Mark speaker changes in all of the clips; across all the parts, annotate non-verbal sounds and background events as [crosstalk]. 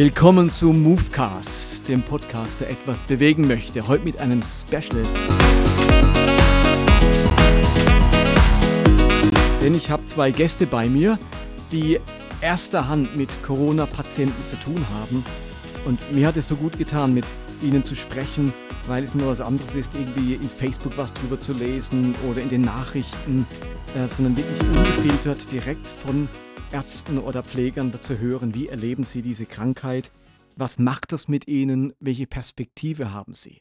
Speaker 1: Willkommen zu Movecast, dem Podcast, der etwas bewegen möchte. Heute mit einem Special. Denn ich habe zwei Gäste bei mir, die erster Hand mit Corona-Patienten zu tun haben. Und mir hat es so gut getan, mit ihnen zu sprechen, weil es nur was anderes ist, irgendwie in Facebook was drüber zu lesen oder in den Nachrichten, äh, sondern wirklich ungefiltert direkt von Ärzten oder Pflegern zu hören, wie erleben sie diese Krankheit, was macht das mit ihnen, welche Perspektive haben sie.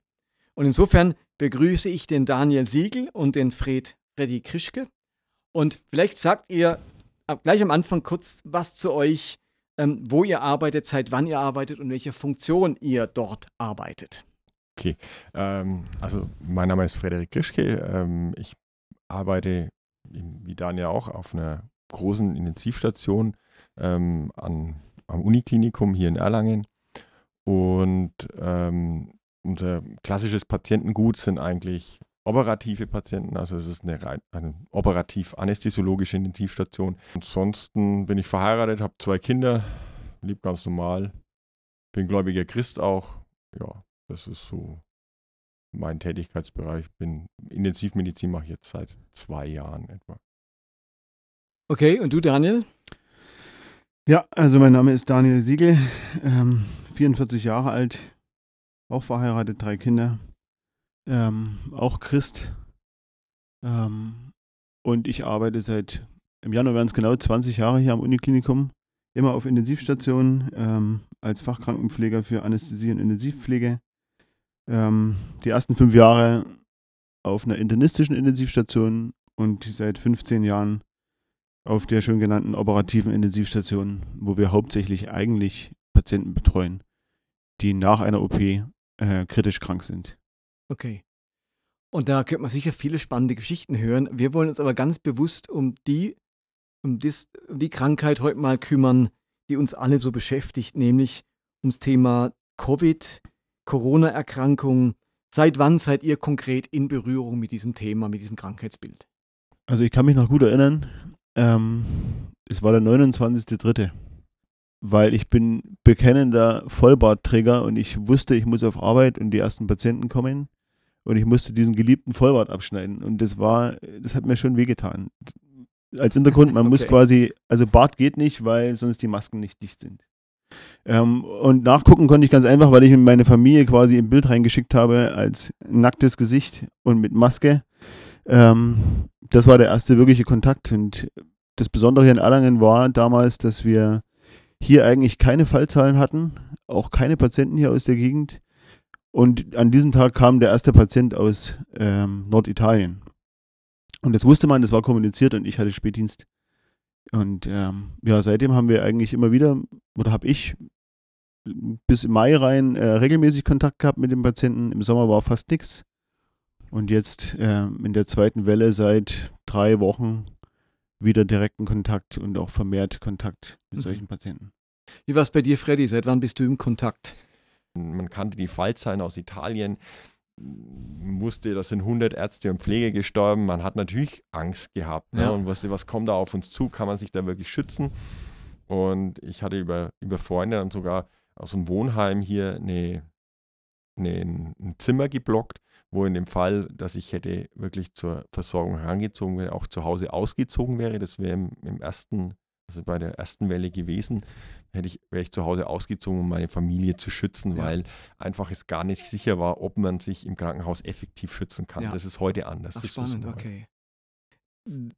Speaker 1: Und insofern begrüße ich den Daniel Siegel und den Fred Freddy Krischke. Und vielleicht sagt ihr gleich am Anfang kurz was zu euch, ähm, wo ihr arbeitet, seit wann ihr arbeitet und welcher Funktion ihr dort arbeitet.
Speaker 2: Okay, ähm, also mein Name ist Frederik Krischke. Ähm, ich arbeite, wie Daniel auch, auf einer großen Intensivstation ähm, an, am Uniklinikum hier in Erlangen. Und ähm, unser klassisches Patientengut sind eigentlich operative Patienten, also es ist eine, eine operativ-anästhesiologische Intensivstation. Ansonsten bin ich verheiratet, habe zwei Kinder, lebe ganz normal, bin gläubiger Christ auch. Ja, das ist so mein Tätigkeitsbereich. Bin Intensivmedizin mache ich jetzt seit zwei Jahren etwa.
Speaker 1: Okay, und du, Daniel?
Speaker 3: Ja, also mein Name ist Daniel Siegel, ähm, 44 Jahre alt, auch verheiratet, drei Kinder, ähm, auch Christ. Ähm, und ich arbeite seit, im Januar werden es genau 20 Jahre hier am Uniklinikum, immer auf Intensivstationen ähm, als Fachkrankenpfleger für Anästhesie und Intensivpflege. Ähm, die ersten fünf Jahre auf einer internistischen Intensivstation und seit 15 Jahren auf der schon genannten operativen Intensivstation, wo wir hauptsächlich eigentlich Patienten betreuen, die nach einer OP äh, kritisch krank sind.
Speaker 1: Okay. Und da könnte man sicher viele spannende Geschichten hören. Wir wollen uns aber ganz bewusst um die, um, dis, um die Krankheit heute mal kümmern, die uns alle so beschäftigt, nämlich ums Thema Covid, Corona-Erkrankung. Seit wann seid ihr konkret in Berührung mit diesem Thema, mit diesem Krankheitsbild?
Speaker 3: Also ich kann mich noch gut erinnern, ähm, es war der 29.3. Weil ich bin bekennender Vollbartträger und ich wusste, ich muss auf Arbeit und die ersten Patienten kommen und ich musste diesen geliebten Vollbart abschneiden. Und das war, das hat mir schon wehgetan. Als Hintergrund, man [laughs] okay. muss quasi, also Bart geht nicht, weil sonst die Masken nicht dicht sind. Ähm, und nachgucken konnte ich ganz einfach, weil ich meine Familie quasi im Bild reingeschickt habe als nacktes Gesicht und mit Maske. Ähm, das war der erste wirkliche Kontakt. Und das Besondere hier in Erlangen war damals, dass wir hier eigentlich keine Fallzahlen hatten, auch keine Patienten hier aus der Gegend. Und an diesem Tag kam der erste Patient aus ähm, Norditalien. Und das wusste man, das war kommuniziert und ich hatte Spätdienst. Und ähm, ja, seitdem haben wir eigentlich immer wieder, oder habe ich bis Mai rein äh, regelmäßig Kontakt gehabt mit dem Patienten. Im Sommer war fast nichts. Und jetzt äh, in der zweiten Welle seit drei Wochen wieder direkten Kontakt und auch vermehrt Kontakt mit mhm. solchen Patienten.
Speaker 1: Wie war es bei dir, Freddy? Seit wann bist du im Kontakt?
Speaker 2: Man kannte die Fallzahlen aus Italien, wusste, da sind 100 Ärzte und Pflege gestorben. Man hat natürlich Angst gehabt ne? und wusste, was kommt da auf uns zu? Kann man sich da wirklich schützen? Und ich hatte über, über Freunde dann sogar aus dem Wohnheim hier eine, eine, ein Zimmer geblockt wo in dem Fall, dass ich hätte wirklich zur Versorgung herangezogen wäre, auch zu Hause ausgezogen wäre. Das wäre im, im, ersten, also bei der ersten Welle gewesen, hätte ich, wäre ich zu Hause ausgezogen, um meine Familie zu schützen, ja. weil einfach es gar nicht sicher war, ob man sich im Krankenhaus effektiv schützen kann. Ja. Das ist heute anders.
Speaker 1: Ach, spannend, okay.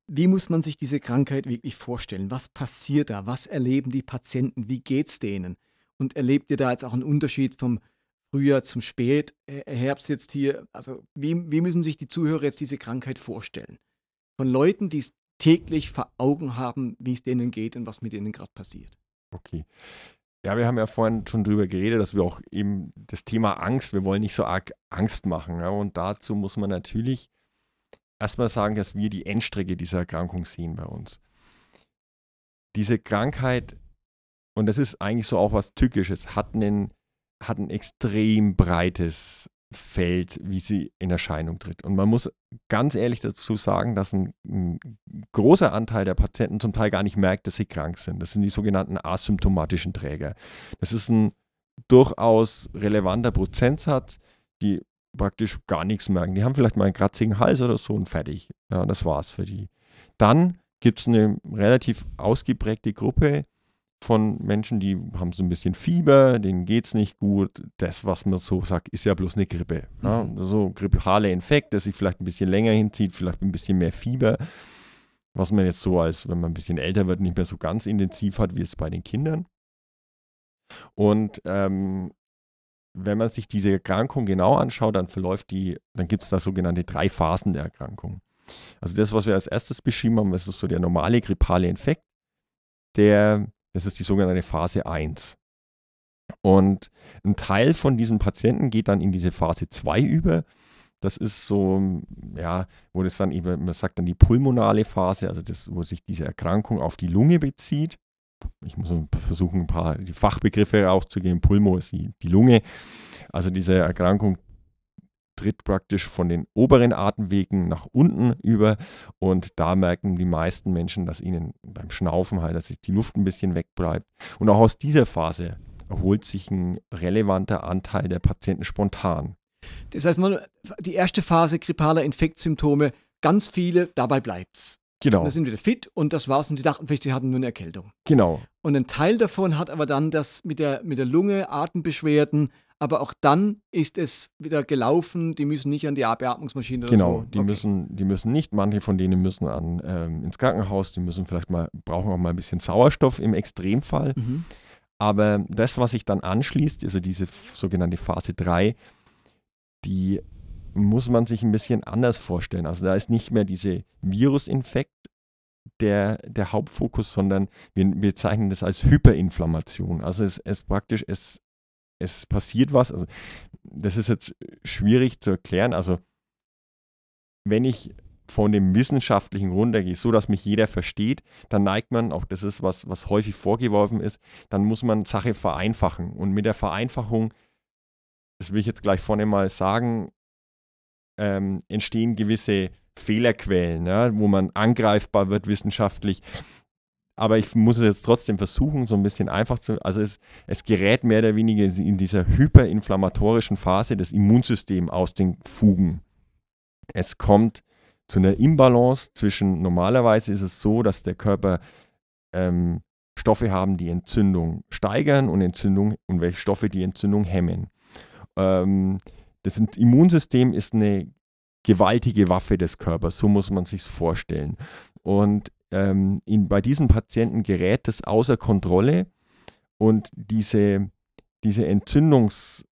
Speaker 1: Wie muss man sich diese Krankheit wirklich vorstellen? Was passiert da? Was erleben die Patienten? Wie geht es denen? Und erlebt ihr da jetzt auch einen Unterschied vom Frühjahr zum Spätherbst äh, jetzt hier. Also wie, wie müssen sich die Zuhörer jetzt diese Krankheit vorstellen? Von Leuten, die es täglich vor Augen haben, wie es denen geht und was mit denen gerade passiert.
Speaker 2: Okay. Ja, wir haben ja vorhin schon drüber geredet, dass wir auch eben das Thema Angst, wir wollen nicht so arg Angst machen. Ja, und dazu muss man natürlich erstmal sagen, dass wir die Endstrecke dieser Erkrankung sehen bei uns. Diese Krankheit, und das ist eigentlich so auch was Tückisches, hat einen hat ein extrem breites fällt, wie sie in Erscheinung tritt. Und man muss ganz ehrlich dazu sagen, dass ein, ein, großer Anteil der Patienten zum Teil gar nicht merkt, dass sie krank sind. Das sind die sogenannten asymptomatischen Träger. Das ist ein durchaus relevanter Prozentsatz, die praktisch gar nichts merken. Die haben vielleicht mal einen kratzigen Hals oder so und fertig. Ja, das war's für die. Dann gibt es eine relativ ausgeprägte Gruppe, von Menschen, die haben so ein bisschen Fieber, denen geht es nicht gut. Das, was man so sagt, ist ja bloß eine Grippe. Ja? Mhm. So grippale Infekt, der sich vielleicht ein bisschen länger hinzieht, vielleicht ein bisschen mehr Fieber. Was man jetzt so als, wenn man ein bisschen älter wird, nicht mehr so ganz intensiv hat, wie es bei den Kindern. Und ähm, wenn man sich diese Erkrankung genau anschaut, dann verläuft die, dann gibt es da sogenannte drei Phasen der Erkrankung. Also das, was wir als erstes beschrieben haben, das ist so der normale grippale Infekt, der das ist die sogenannte Phase 1. Und ein Teil von diesen Patienten geht dann in diese Phase 2 über. Das ist so, ja, wo das dann eben, man sagt dann die pulmonale Phase, also das, wo sich diese Erkrankung auf die Lunge bezieht. Ich muss versuchen, ein paar die Fachbegriffe rauszugeben. Pulmo ist die, die Lunge. Also diese Erkrankung tritt praktisch von den oberen Atemwegen nach unten über und da merken die meisten Menschen, dass ihnen beim Schnaufen halt, dass sich die Luft ein bisschen wegbleibt. Und auch aus dieser Phase erholt sich ein relevanter Anteil der Patienten spontan.
Speaker 1: Das heißt, man, die erste Phase grippaler Infektsymptome, ganz viele, dabei bleibt's.
Speaker 2: Genau. Und
Speaker 1: da sind wieder fit und das war's und sie dachten vielleicht, sie hatten nur eine Erkältung.
Speaker 2: Genau.
Speaker 1: Und ein Teil davon hat aber dann das mit der, mit der Lunge, Atembeschwerden, aber auch dann ist es wieder gelaufen. Die müssen nicht an die Beatmungsmaschine oder
Speaker 2: genau,
Speaker 1: so.
Speaker 2: die okay. müssen, die müssen nicht. Manche von denen müssen an, ähm, ins Krankenhaus. Die müssen vielleicht mal brauchen auch mal ein bisschen Sauerstoff im Extremfall. Mhm. Aber das, was sich dann anschließt, also diese sogenannte Phase 3, die muss man sich ein bisschen anders vorstellen. Also da ist nicht mehr diese Virusinfekt der, der Hauptfokus, sondern wir, wir zeichnen das als Hyperinflammation. Also es, es praktisch, es es passiert was. Also, das ist jetzt schwierig zu erklären. Also, wenn ich von dem Wissenschaftlichen runtergehe, so dass mich jeder versteht, dann neigt man, auch das ist was, was häufig vorgeworfen ist, dann muss man Sache vereinfachen. Und mit der Vereinfachung, das will ich jetzt gleich vorne mal sagen, ähm, entstehen gewisse Fehlerquellen, ja, wo man angreifbar wird wissenschaftlich aber ich muss es jetzt trotzdem versuchen, so ein bisschen einfach zu. Also es, es gerät mehr oder weniger in dieser hyperinflammatorischen Phase des Immunsystems aus den Fugen. Es kommt zu einer Imbalance zwischen, normalerweise ist es so, dass der Körper ähm, Stoffe haben, die Entzündung steigern und Entzündung und welche Stoffe die Entzündung hemmen. Ähm, das Immunsystem ist eine gewaltige Waffe des Körpers, so muss man sich vorstellen. Und ähm, in, bei diesen Patienten gerät es außer Kontrolle und diese, diese Entzündungsreaktion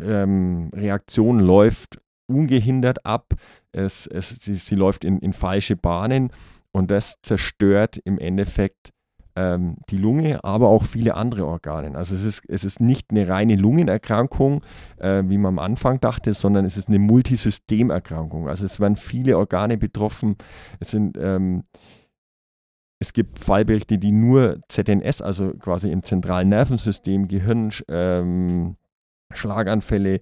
Speaker 2: ähm, läuft ungehindert ab. Es, es, sie, sie läuft in, in falsche Bahnen und das zerstört im Endeffekt ähm, die Lunge, aber auch viele andere Organe. Also es ist, es ist nicht eine reine Lungenerkrankung, äh, wie man am Anfang dachte, sondern es ist eine Multisystemerkrankung. Also es werden viele Organe betroffen. Es sind ähm, es gibt Fallberichte, die nur ZNS, also quasi im zentralen Nervensystem, Gehirn, ähm, Schlaganfälle,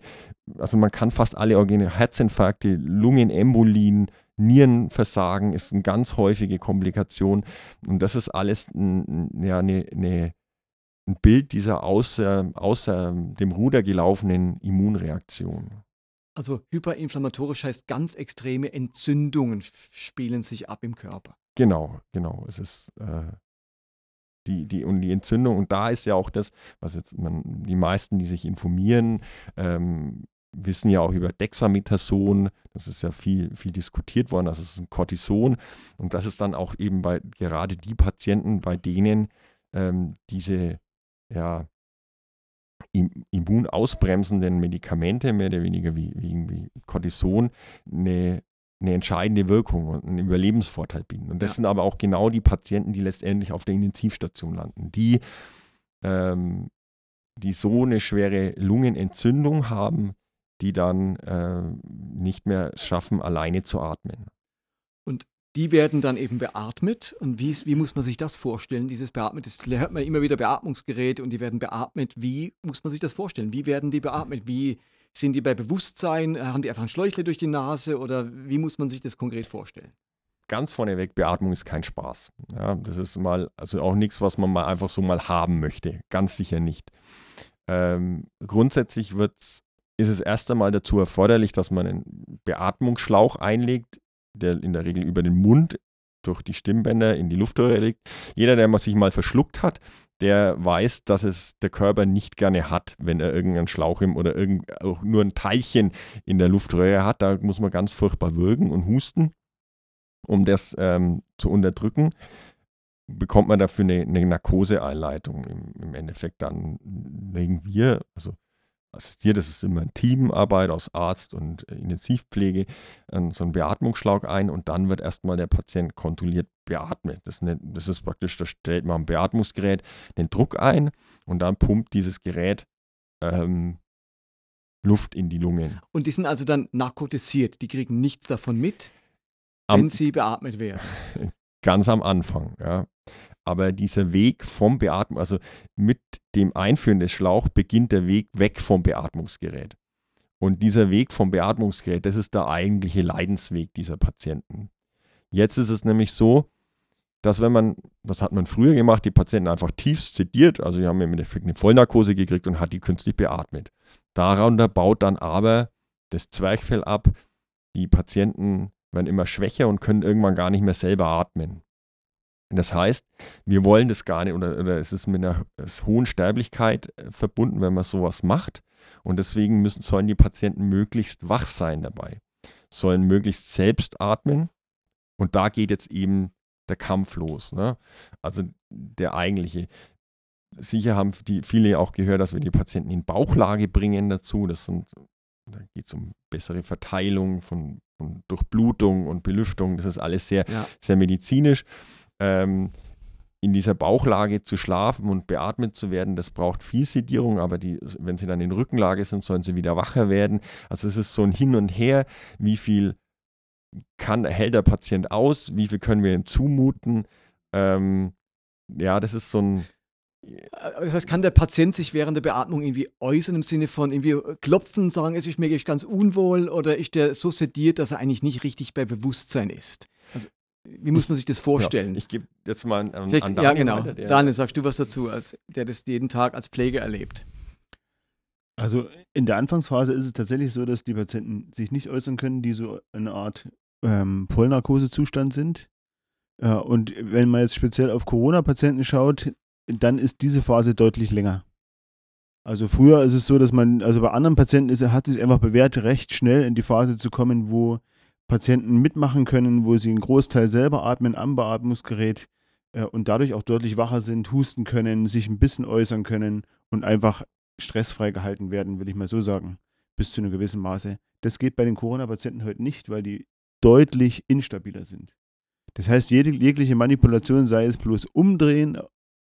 Speaker 2: also man kann fast alle Organe, Herzinfarkte, Lungenembolien, Nierenversagen ist eine ganz häufige Komplikation. Und das ist alles ein, ja, eine, eine, ein Bild dieser außer, außer dem Ruder gelaufenen Immunreaktion.
Speaker 1: Also hyperinflammatorisch heißt ganz extreme Entzündungen spielen sich ab im Körper.
Speaker 2: Genau, genau. Es ist äh, die, die, und die Entzündung, und da ist ja auch das, was jetzt man, die meisten, die sich informieren, ähm, wissen ja auch über Dexamethason, das ist ja viel, viel diskutiert worden, das ist ein Cortison und das ist dann auch eben bei gerade die Patienten, bei denen ähm, diese ja, immunausbremsenden Medikamente, mehr oder weniger wie, wie Cortison, eine, eine entscheidende Wirkung und einen Überlebensvorteil bieten. Und das ja. sind aber auch genau die Patienten, die letztendlich auf der Intensivstation landen, die, ähm, die so eine schwere Lungenentzündung haben, die dann äh, nicht mehr schaffen, alleine zu atmen.
Speaker 1: Und die werden dann eben beatmet. Und wie, wie muss man sich das vorstellen, dieses Beatmet? Das hört man immer wieder Beatmungsgeräte und die werden beatmet. Wie muss man sich das vorstellen? Wie werden die beatmet? Wie Sind die bei Bewusstsein? Haben die einfach ein Schläuchle durch die Nase? Oder wie muss man sich das konkret vorstellen?
Speaker 2: Ganz vorneweg, Beatmung ist kein Spaß. Ja, das ist mal, also auch nichts, was man mal einfach so mal haben möchte. Ganz sicher nicht. Ähm, grundsätzlich wird, ist es erst einmal dazu erforderlich, dass man einen Beatmungsschlauch einlegt, der in der Regel über den Mund durch die Stimmbänder in die Luftröhre liegt. Jeder, der sich mal verschluckt hat, der weiß, dass es der Körper nicht gerne hat, wenn er irgendeinen Schlauch im oder irgend, auch nur ein Teilchen in der Luftröhre hat. Da muss man ganz furchtbar würgen und husten, um das ähm, zu unterdrücken. Bekommt man dafür eine, eine Narkoseeinleitung. Im, Im Endeffekt dann legen wir, also assistiert, das ist immer eine Teamarbeit aus Arzt und äh, Intensivpflege, so einen Beatmungsschlauch ein und dann wird erstmal der Patient kontrolliert beatmet. Das, ne, das ist praktisch, da stellt man am Beatmungsgerät den Druck ein und dann pumpt dieses Gerät ähm, Luft in die Lungen.
Speaker 1: Und die sind also dann narkotisiert, die kriegen nichts davon mit, am, wenn sie beatmet werden. [laughs]
Speaker 2: Ganz am Anfang, ja. Aber dieser Weg vom Beatmen, also mit dem Einführen des Schlauchs beginnt der Weg weg vom Beatmungsgerät. Und dieser Weg vom Beatmungsgerät, das ist der eigentliche Leidensweg dieser Patienten. Jetzt ist es nämlich so, dass wenn man, das hat man früher gemacht, die Patienten einfach tief sediert, also die haben im Endeffekt eine Vollnarkose gekriegt und hat die künstlich beatmet. Darunter baut dann aber das Zwerchfell ab. Die Patienten werden immer schwächer und können irgendwann gar nicht mehr selber atmen. Das heißt, wir wollen das gar nicht oder, oder es ist mit einer hohen Sterblichkeit äh, verbunden, wenn man sowas macht. Und deswegen müssen, sollen die Patienten möglichst wach sein dabei, sollen möglichst selbst atmen. Und da geht jetzt eben der Kampf los. Ne? Also der eigentliche. Sicher haben die viele auch gehört, dass wir die Patienten in Bauchlage bringen dazu. Das sind, da geht es um bessere Verteilung von, von Durchblutung und Belüftung. Das ist alles sehr, ja. sehr medizinisch ähm, in dieser Bauchlage zu schlafen und beatmet zu werden, das braucht viel Sedierung, aber die, wenn sie dann in Rückenlage sind, sollen sie wieder wacher werden. Also es ist so ein Hin und Her, wie viel kann, hält der Patient aus, wie viel können wir ihm zumuten. Ähm, ja, das ist so ein.
Speaker 1: Das heißt, kann der Patient sich während der Beatmung irgendwie äußern im Sinne von irgendwie klopfen, sagen, es ist mir ganz unwohl oder ist der so sediert, dass er eigentlich nicht richtig bei Bewusstsein ist? Also wie muss man sich das vorstellen?
Speaker 2: Ja, ich gebe jetzt mal an, an
Speaker 1: Daniel Ja, genau. Weiter, Daniel, sagst du was dazu, als der das jeden Tag als Pflege erlebt?
Speaker 3: Also in der Anfangsphase ist es tatsächlich so, dass die Patienten sich nicht äußern können, die so eine Art ähm, Vollnarkosezustand sind. Äh, und wenn man jetzt speziell auf Corona-Patienten schaut, dann ist diese Phase deutlich länger. Also früher ist es so, dass man, also bei anderen Patienten ist, hat es sich einfach bewährt, recht schnell in die Phase zu kommen, wo Patienten mitmachen können, wo sie einen Großteil selber atmen am Beatmungsgerät äh, und dadurch auch deutlich wacher sind, husten können, sich ein bisschen äußern können und einfach stressfrei gehalten werden, will ich mal so sagen, bis zu einem gewissen Maße. Das geht bei den Corona-Patienten heute nicht, weil die deutlich instabiler sind. Das heißt, jede, jegliche Manipulation, sei es bloß Umdrehen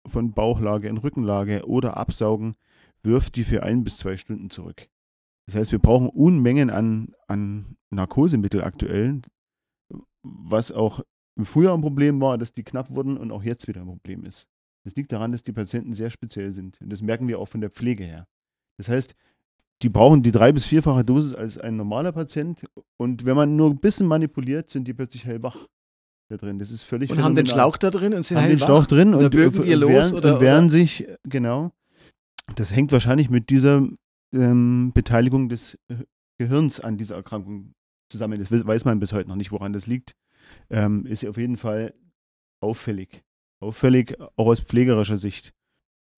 Speaker 3: von Bauchlage in Rückenlage oder Absaugen, wirft die für ein bis zwei Stunden zurück. Das heißt, wir brauchen Unmengen an, an Narkosemittel aktuell, was auch im Frühjahr ein Problem war, dass die knapp wurden und auch jetzt wieder ein Problem ist. Das liegt daran, dass die Patienten sehr speziell sind. Und das merken wir auch von der Pflege her. Das heißt, die brauchen die drei- bis vierfache Dosis als ein normaler Patient. Und wenn man nur ein bisschen manipuliert, sind die plötzlich hellwach da drin. Das ist völlig
Speaker 1: Und haben den Schlauch da drin und sind
Speaker 3: haben
Speaker 1: hellwach?
Speaker 3: den Schlauch drin und,
Speaker 1: und, und,
Speaker 3: die
Speaker 1: los,
Speaker 3: wehren, oder, und wehren sich, genau. Das hängt wahrscheinlich mit dieser ähm, Beteiligung des äh, Gehirns an dieser Erkrankung zusammen. Das weiß man bis heute noch nicht, woran das liegt. Ähm, ist auf jeden Fall auffällig. Auffällig, auch aus pflegerischer Sicht.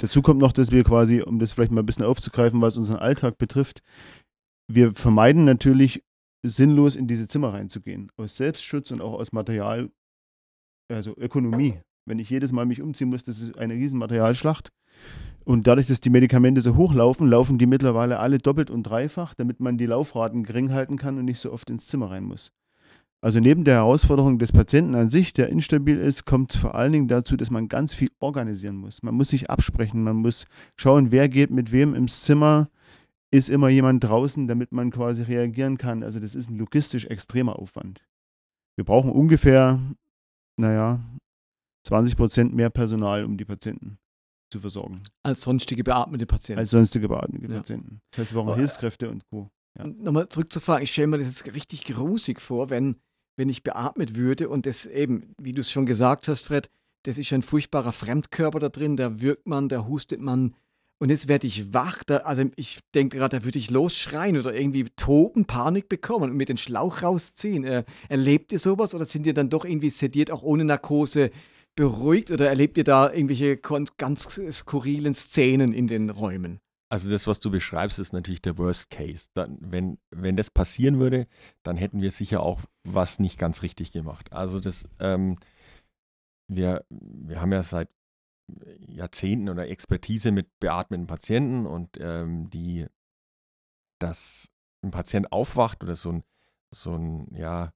Speaker 3: Dazu kommt noch, dass wir quasi, um das vielleicht mal ein bisschen aufzugreifen, was unseren Alltag betrifft, wir vermeiden natürlich sinnlos in diese Zimmer reinzugehen. Aus Selbstschutz und auch aus Material, also Ökonomie. Wenn ich jedes Mal mich umziehen muss, das ist eine riesen Materialschlacht. Und dadurch, dass die Medikamente so hochlaufen, laufen die mittlerweile alle doppelt und dreifach, damit man die Laufraten gering halten kann und nicht so oft ins Zimmer rein muss. Also neben der Herausforderung des Patienten an sich, der instabil ist, kommt es vor allen Dingen dazu, dass man ganz viel organisieren muss. Man muss sich absprechen, man muss schauen, wer geht mit wem ins Zimmer, ist immer jemand draußen, damit man quasi reagieren kann. Also das ist ein logistisch extremer Aufwand. Wir brauchen ungefähr, naja, 20 Prozent mehr Personal um die Patienten zu versorgen.
Speaker 1: Als sonstige beatmete Patienten.
Speaker 3: Als sonstige beatmete ja. Patienten. Das heißt, wir brauchen oh, Hilfskräfte und Co.
Speaker 1: Ja. Nochmal zurückzufragen, ich stelle mir das jetzt richtig grusig vor, wenn, wenn ich beatmet würde und das eben, wie du es schon gesagt hast, Fred, das ist ein furchtbarer Fremdkörper da drin, da wirkt man, da hustet man. Und jetzt werde ich wach, da, also ich denke gerade, da würde ich losschreien oder irgendwie toben, Panik bekommen und mit den Schlauch rausziehen. Äh, erlebt ihr sowas oder sind ihr dann doch irgendwie sediert, auch ohne Narkose beruhigt oder erlebt ihr da irgendwelche ganz skurrilen Szenen in den Räumen?
Speaker 2: Also das, was du beschreibst, ist natürlich der Worst Case. Dann, wenn, wenn das passieren würde, dann hätten wir sicher auch was nicht ganz richtig gemacht. Also das, ähm, wir, wir haben ja seit Jahrzehnten oder Expertise mit beatmeten Patienten und ähm, die, dass ein Patient aufwacht oder so ein, so ein, ja,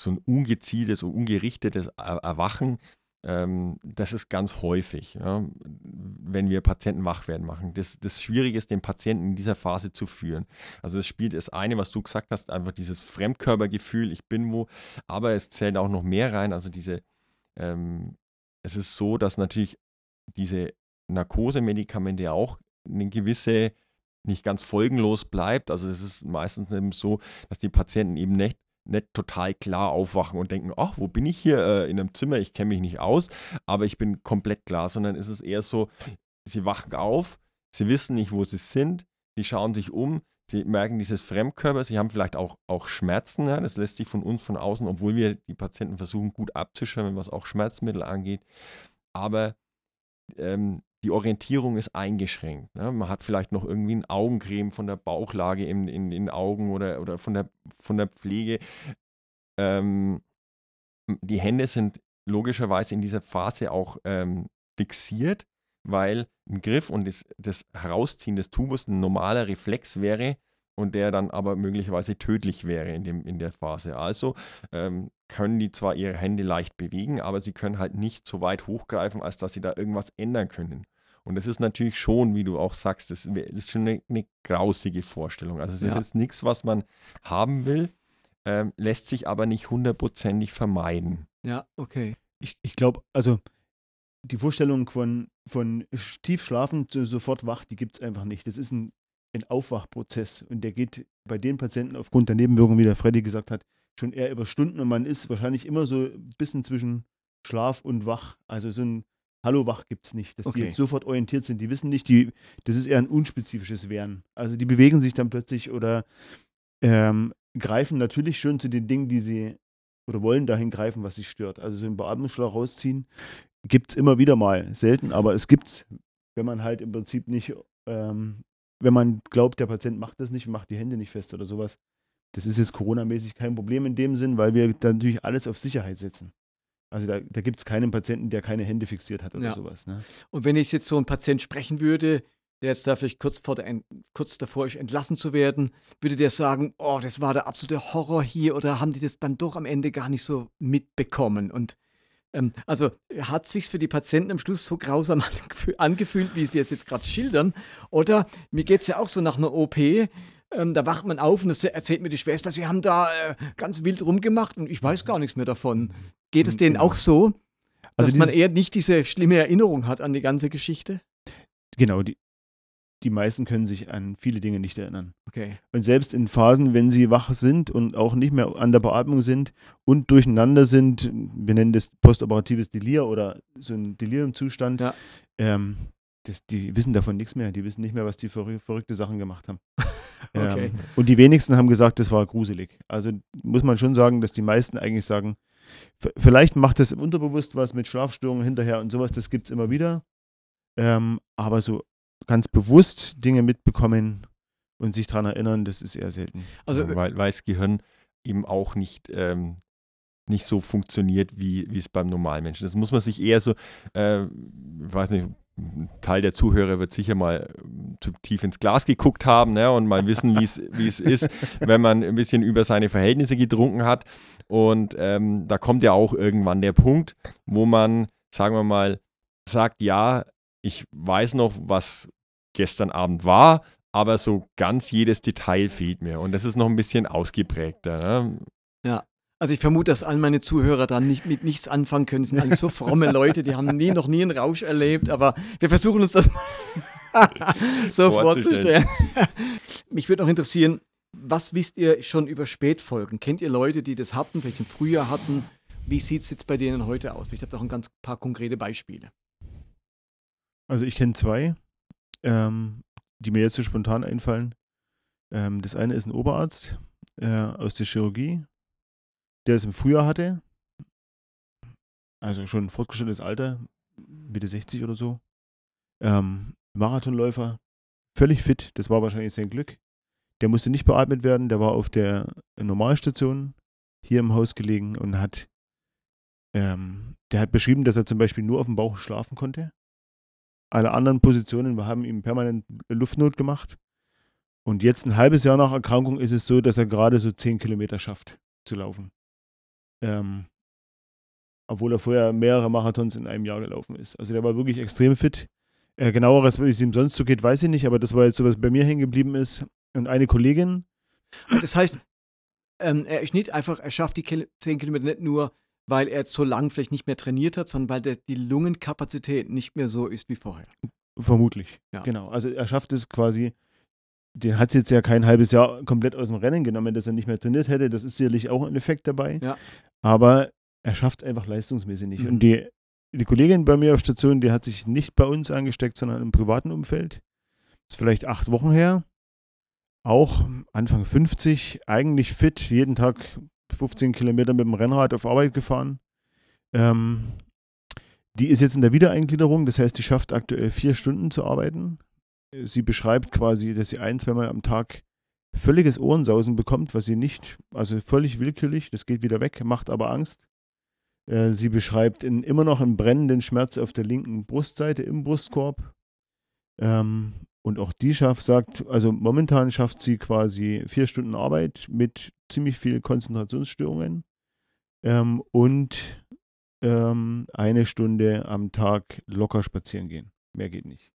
Speaker 2: so ein ungezieltes, so ungerichtetes Erwachen, das ist ganz häufig, ja, wenn wir Patienten wach werden machen. Das, das Schwierige ist, den Patienten in dieser Phase zu führen. Also das spielt das eine, was du gesagt hast, einfach dieses Fremdkörpergefühl, ich bin wo, aber es zählt auch noch mehr rein, also diese ähm, es ist so, dass natürlich diese Narkosemedikamente auch eine gewisse, nicht ganz folgenlos bleibt. Also es ist meistens eben so, dass die Patienten eben nicht, nicht total klar aufwachen und denken, ach, wo bin ich hier äh, in einem Zimmer, ich kenne mich nicht aus, aber ich bin komplett klar, sondern es ist eher so, sie wachen auf, sie wissen nicht, wo sie sind, sie schauen sich um, Sie merken dieses Fremdkörper, sie haben vielleicht auch, auch Schmerzen. Ja? Das lässt sich von uns von außen, obwohl wir die Patienten versuchen gut abzuschirmen, was auch Schmerzmittel angeht. Aber ähm, die Orientierung ist eingeschränkt. Ne? Man hat vielleicht noch irgendwie ein Augencreme von der Bauchlage in, in den Augen oder, oder von, der, von der Pflege. Ähm, die Hände sind logischerweise in dieser Phase auch ähm, fixiert weil ein Griff und das, das Herausziehen des Tubus ein normaler Reflex wäre und der dann aber möglicherweise tödlich wäre in, dem, in der Phase. Also ähm, können die zwar ihre Hände leicht bewegen, aber sie können halt nicht so weit hochgreifen, als dass sie da irgendwas ändern können. Und das ist natürlich schon, wie du auch sagst, das, das ist schon eine, eine, grausige Vorstellung. Also es ja. ist jetzt nichts, was man haben will, ähm, lässt sich aber nicht hundertprozentig vermeiden.
Speaker 1: Ja, okay.
Speaker 3: Ich, ich glaube, also die Vorstellung von, von tief schlafen zu sofort wach, die gibt es einfach nicht. Das ist ein, ein Aufwachprozess und der geht bei den Patienten aufgrund der Nebenwirkungen, wie der Freddy gesagt hat, schon eher über Stunden und man ist wahrscheinlich immer so ein bisschen zwischen Schlaf und Wach. Also so ein Hallo wach gibt es nicht, dass okay. die jetzt sofort orientiert sind. Die wissen nicht, die, das ist eher ein unspezifisches Werden. Also die bewegen sich dann plötzlich oder ähm, greifen natürlich schon zu den Dingen, die sie oder wollen dahin greifen, was sie stört. Also so einen Beatmungsschlauch rausziehen gibt es immer wieder mal. Selten, aber es gibt es, wenn man halt im Prinzip nicht, ähm, wenn man glaubt, der Patient macht das nicht, macht die Hände nicht fest oder sowas. Das ist jetzt Corona-mäßig kein Problem in dem Sinn, weil wir da natürlich alles auf Sicherheit setzen. Also da, da gibt es keinen Patienten, der keine Hände fixiert hat oder ja. sowas. Ne?
Speaker 1: Und wenn ich jetzt so einen Patient sprechen würde, der jetzt da vielleicht kurz, vor der, kurz davor ist, entlassen zu werden, würde der sagen, oh, das war der absolute Horror hier oder haben die das dann doch am Ende gar nicht so mitbekommen? Und also hat sich für die Patienten am Schluss so grausam [laughs] angefühlt, wie wir es jetzt gerade schildern? Oder mir geht es ja auch so nach einer OP. Ähm, da wacht man auf und das erzählt mir die Schwester, sie haben da äh, ganz wild rumgemacht und ich weiß gar nichts mehr davon. Geht es denen auch so, dass also man eher nicht diese schlimme Erinnerung hat an die ganze Geschichte?
Speaker 3: Genau, die, die meisten können sich an viele Dinge nicht erinnern.
Speaker 1: Okay.
Speaker 3: Und selbst in Phasen, wenn sie wach sind und auch nicht mehr an der Beatmung sind und durcheinander sind, wir nennen das postoperatives Delir oder so ein Deliriumzustand, ja. ähm, das, die wissen davon nichts mehr. Die wissen nicht mehr, was die verrück verrückte Sachen gemacht haben. [laughs] okay. ähm, und die wenigsten haben gesagt, das war gruselig. Also muss man schon sagen, dass die meisten eigentlich sagen, vielleicht macht das unterbewusst was mit Schlafstörungen hinterher und sowas, das gibt es immer wieder. Ähm, aber so ganz bewusst Dinge mitbekommen und sich daran erinnern, das ist eher selten.
Speaker 2: Also, weil, weil das Gehirn eben auch nicht, ähm, nicht so funktioniert, wie, wie es beim normalen Menschen. Das muss man sich eher so, äh, weiß nicht, ein Teil der Zuhörer wird sicher mal ähm, zu tief ins Glas geguckt haben ne, und mal wissen, wie es ist, [laughs] wenn man ein bisschen über seine Verhältnisse getrunken hat. Und ähm, da kommt ja auch irgendwann der Punkt, wo man, sagen wir mal, sagt, ja, ich weiß noch, was gestern Abend war, aber so ganz jedes Detail fehlt mir. Und das ist noch ein bisschen ausgeprägter. Ne?
Speaker 1: Ja. Also ich vermute, dass all meine Zuhörer dann nicht, mit nichts anfangen können. Das sind alles so [laughs] fromme Leute, die haben nie, noch nie einen Rausch erlebt, aber wir versuchen uns das [laughs] so vorzustellen. [laughs] Mich würde auch interessieren, Was wisst ihr schon über Spätfolgen? Kennt ihr Leute, die das hatten, welchen Frühjahr hatten? Wie sieht es jetzt bei denen heute aus? Ich habe auch ein ganz paar konkrete Beispiele.
Speaker 3: Also ich kenne zwei, ähm, die mir jetzt so spontan einfallen. Ähm, das eine ist ein Oberarzt äh, aus der Chirurgie, der es im Frühjahr hatte. Also schon ein fortgeschrittenes Alter, Mitte 60 oder so. Ähm, Marathonläufer, völlig fit, das war wahrscheinlich sein Glück. Der musste nicht beatmet werden, der war auf der Normalstation hier im Haus gelegen und hat, ähm, der hat beschrieben, dass er zum Beispiel nur auf dem Bauch schlafen konnte. Alle anderen Positionen wir haben ihm permanent Luftnot gemacht. Und jetzt ein halbes Jahr nach Erkrankung ist es so, dass er gerade so 10 Kilometer schafft zu laufen. Ähm, obwohl er vorher mehrere Marathons in einem Jahr gelaufen ist. Also der war wirklich extrem fit. Äh, genaueres, wie es ihm sonst so geht, weiß ich nicht, aber das war jetzt so, was bei mir hängen geblieben ist. Und eine Kollegin.
Speaker 1: Das heißt, ähm, er nicht einfach, er schafft die 10 Kilometer nicht nur, weil er jetzt so lang vielleicht nicht mehr trainiert hat, sondern weil der, die Lungenkapazität nicht mehr so ist wie vorher.
Speaker 3: Vermutlich. Ja. Genau. Also er schafft es quasi, den hat es jetzt ja kein halbes Jahr komplett aus dem Rennen genommen, dass er nicht mehr trainiert hätte. Das ist sicherlich auch ein Effekt dabei.
Speaker 1: Ja.
Speaker 3: Aber er schafft es einfach leistungsmäßig nicht. Mhm. Und die, die Kollegin bei mir auf Station, die hat sich nicht bei uns angesteckt, sondern im privaten Umfeld. Das ist vielleicht acht Wochen her. Auch Anfang 50, eigentlich fit, jeden Tag 15 Kilometer mit dem Rennrad auf Arbeit gefahren. Ähm, die ist jetzt in der Wiedereingliederung, das heißt, die schafft aktuell vier Stunden zu arbeiten. Sie beschreibt quasi, dass sie ein, zweimal am Tag völliges Ohrensausen bekommt, was sie nicht, also völlig willkürlich, das geht wieder weg, macht aber Angst. Äh, sie beschreibt in, immer noch einen brennenden Schmerz auf der linken Brustseite im Brustkorb. Ähm, und auch die schafft, sagt, also momentan schafft sie quasi vier Stunden Arbeit mit ziemlich viel Konzentrationsstörungen ähm, und ähm, eine Stunde am Tag locker spazieren gehen. Mehr geht nicht.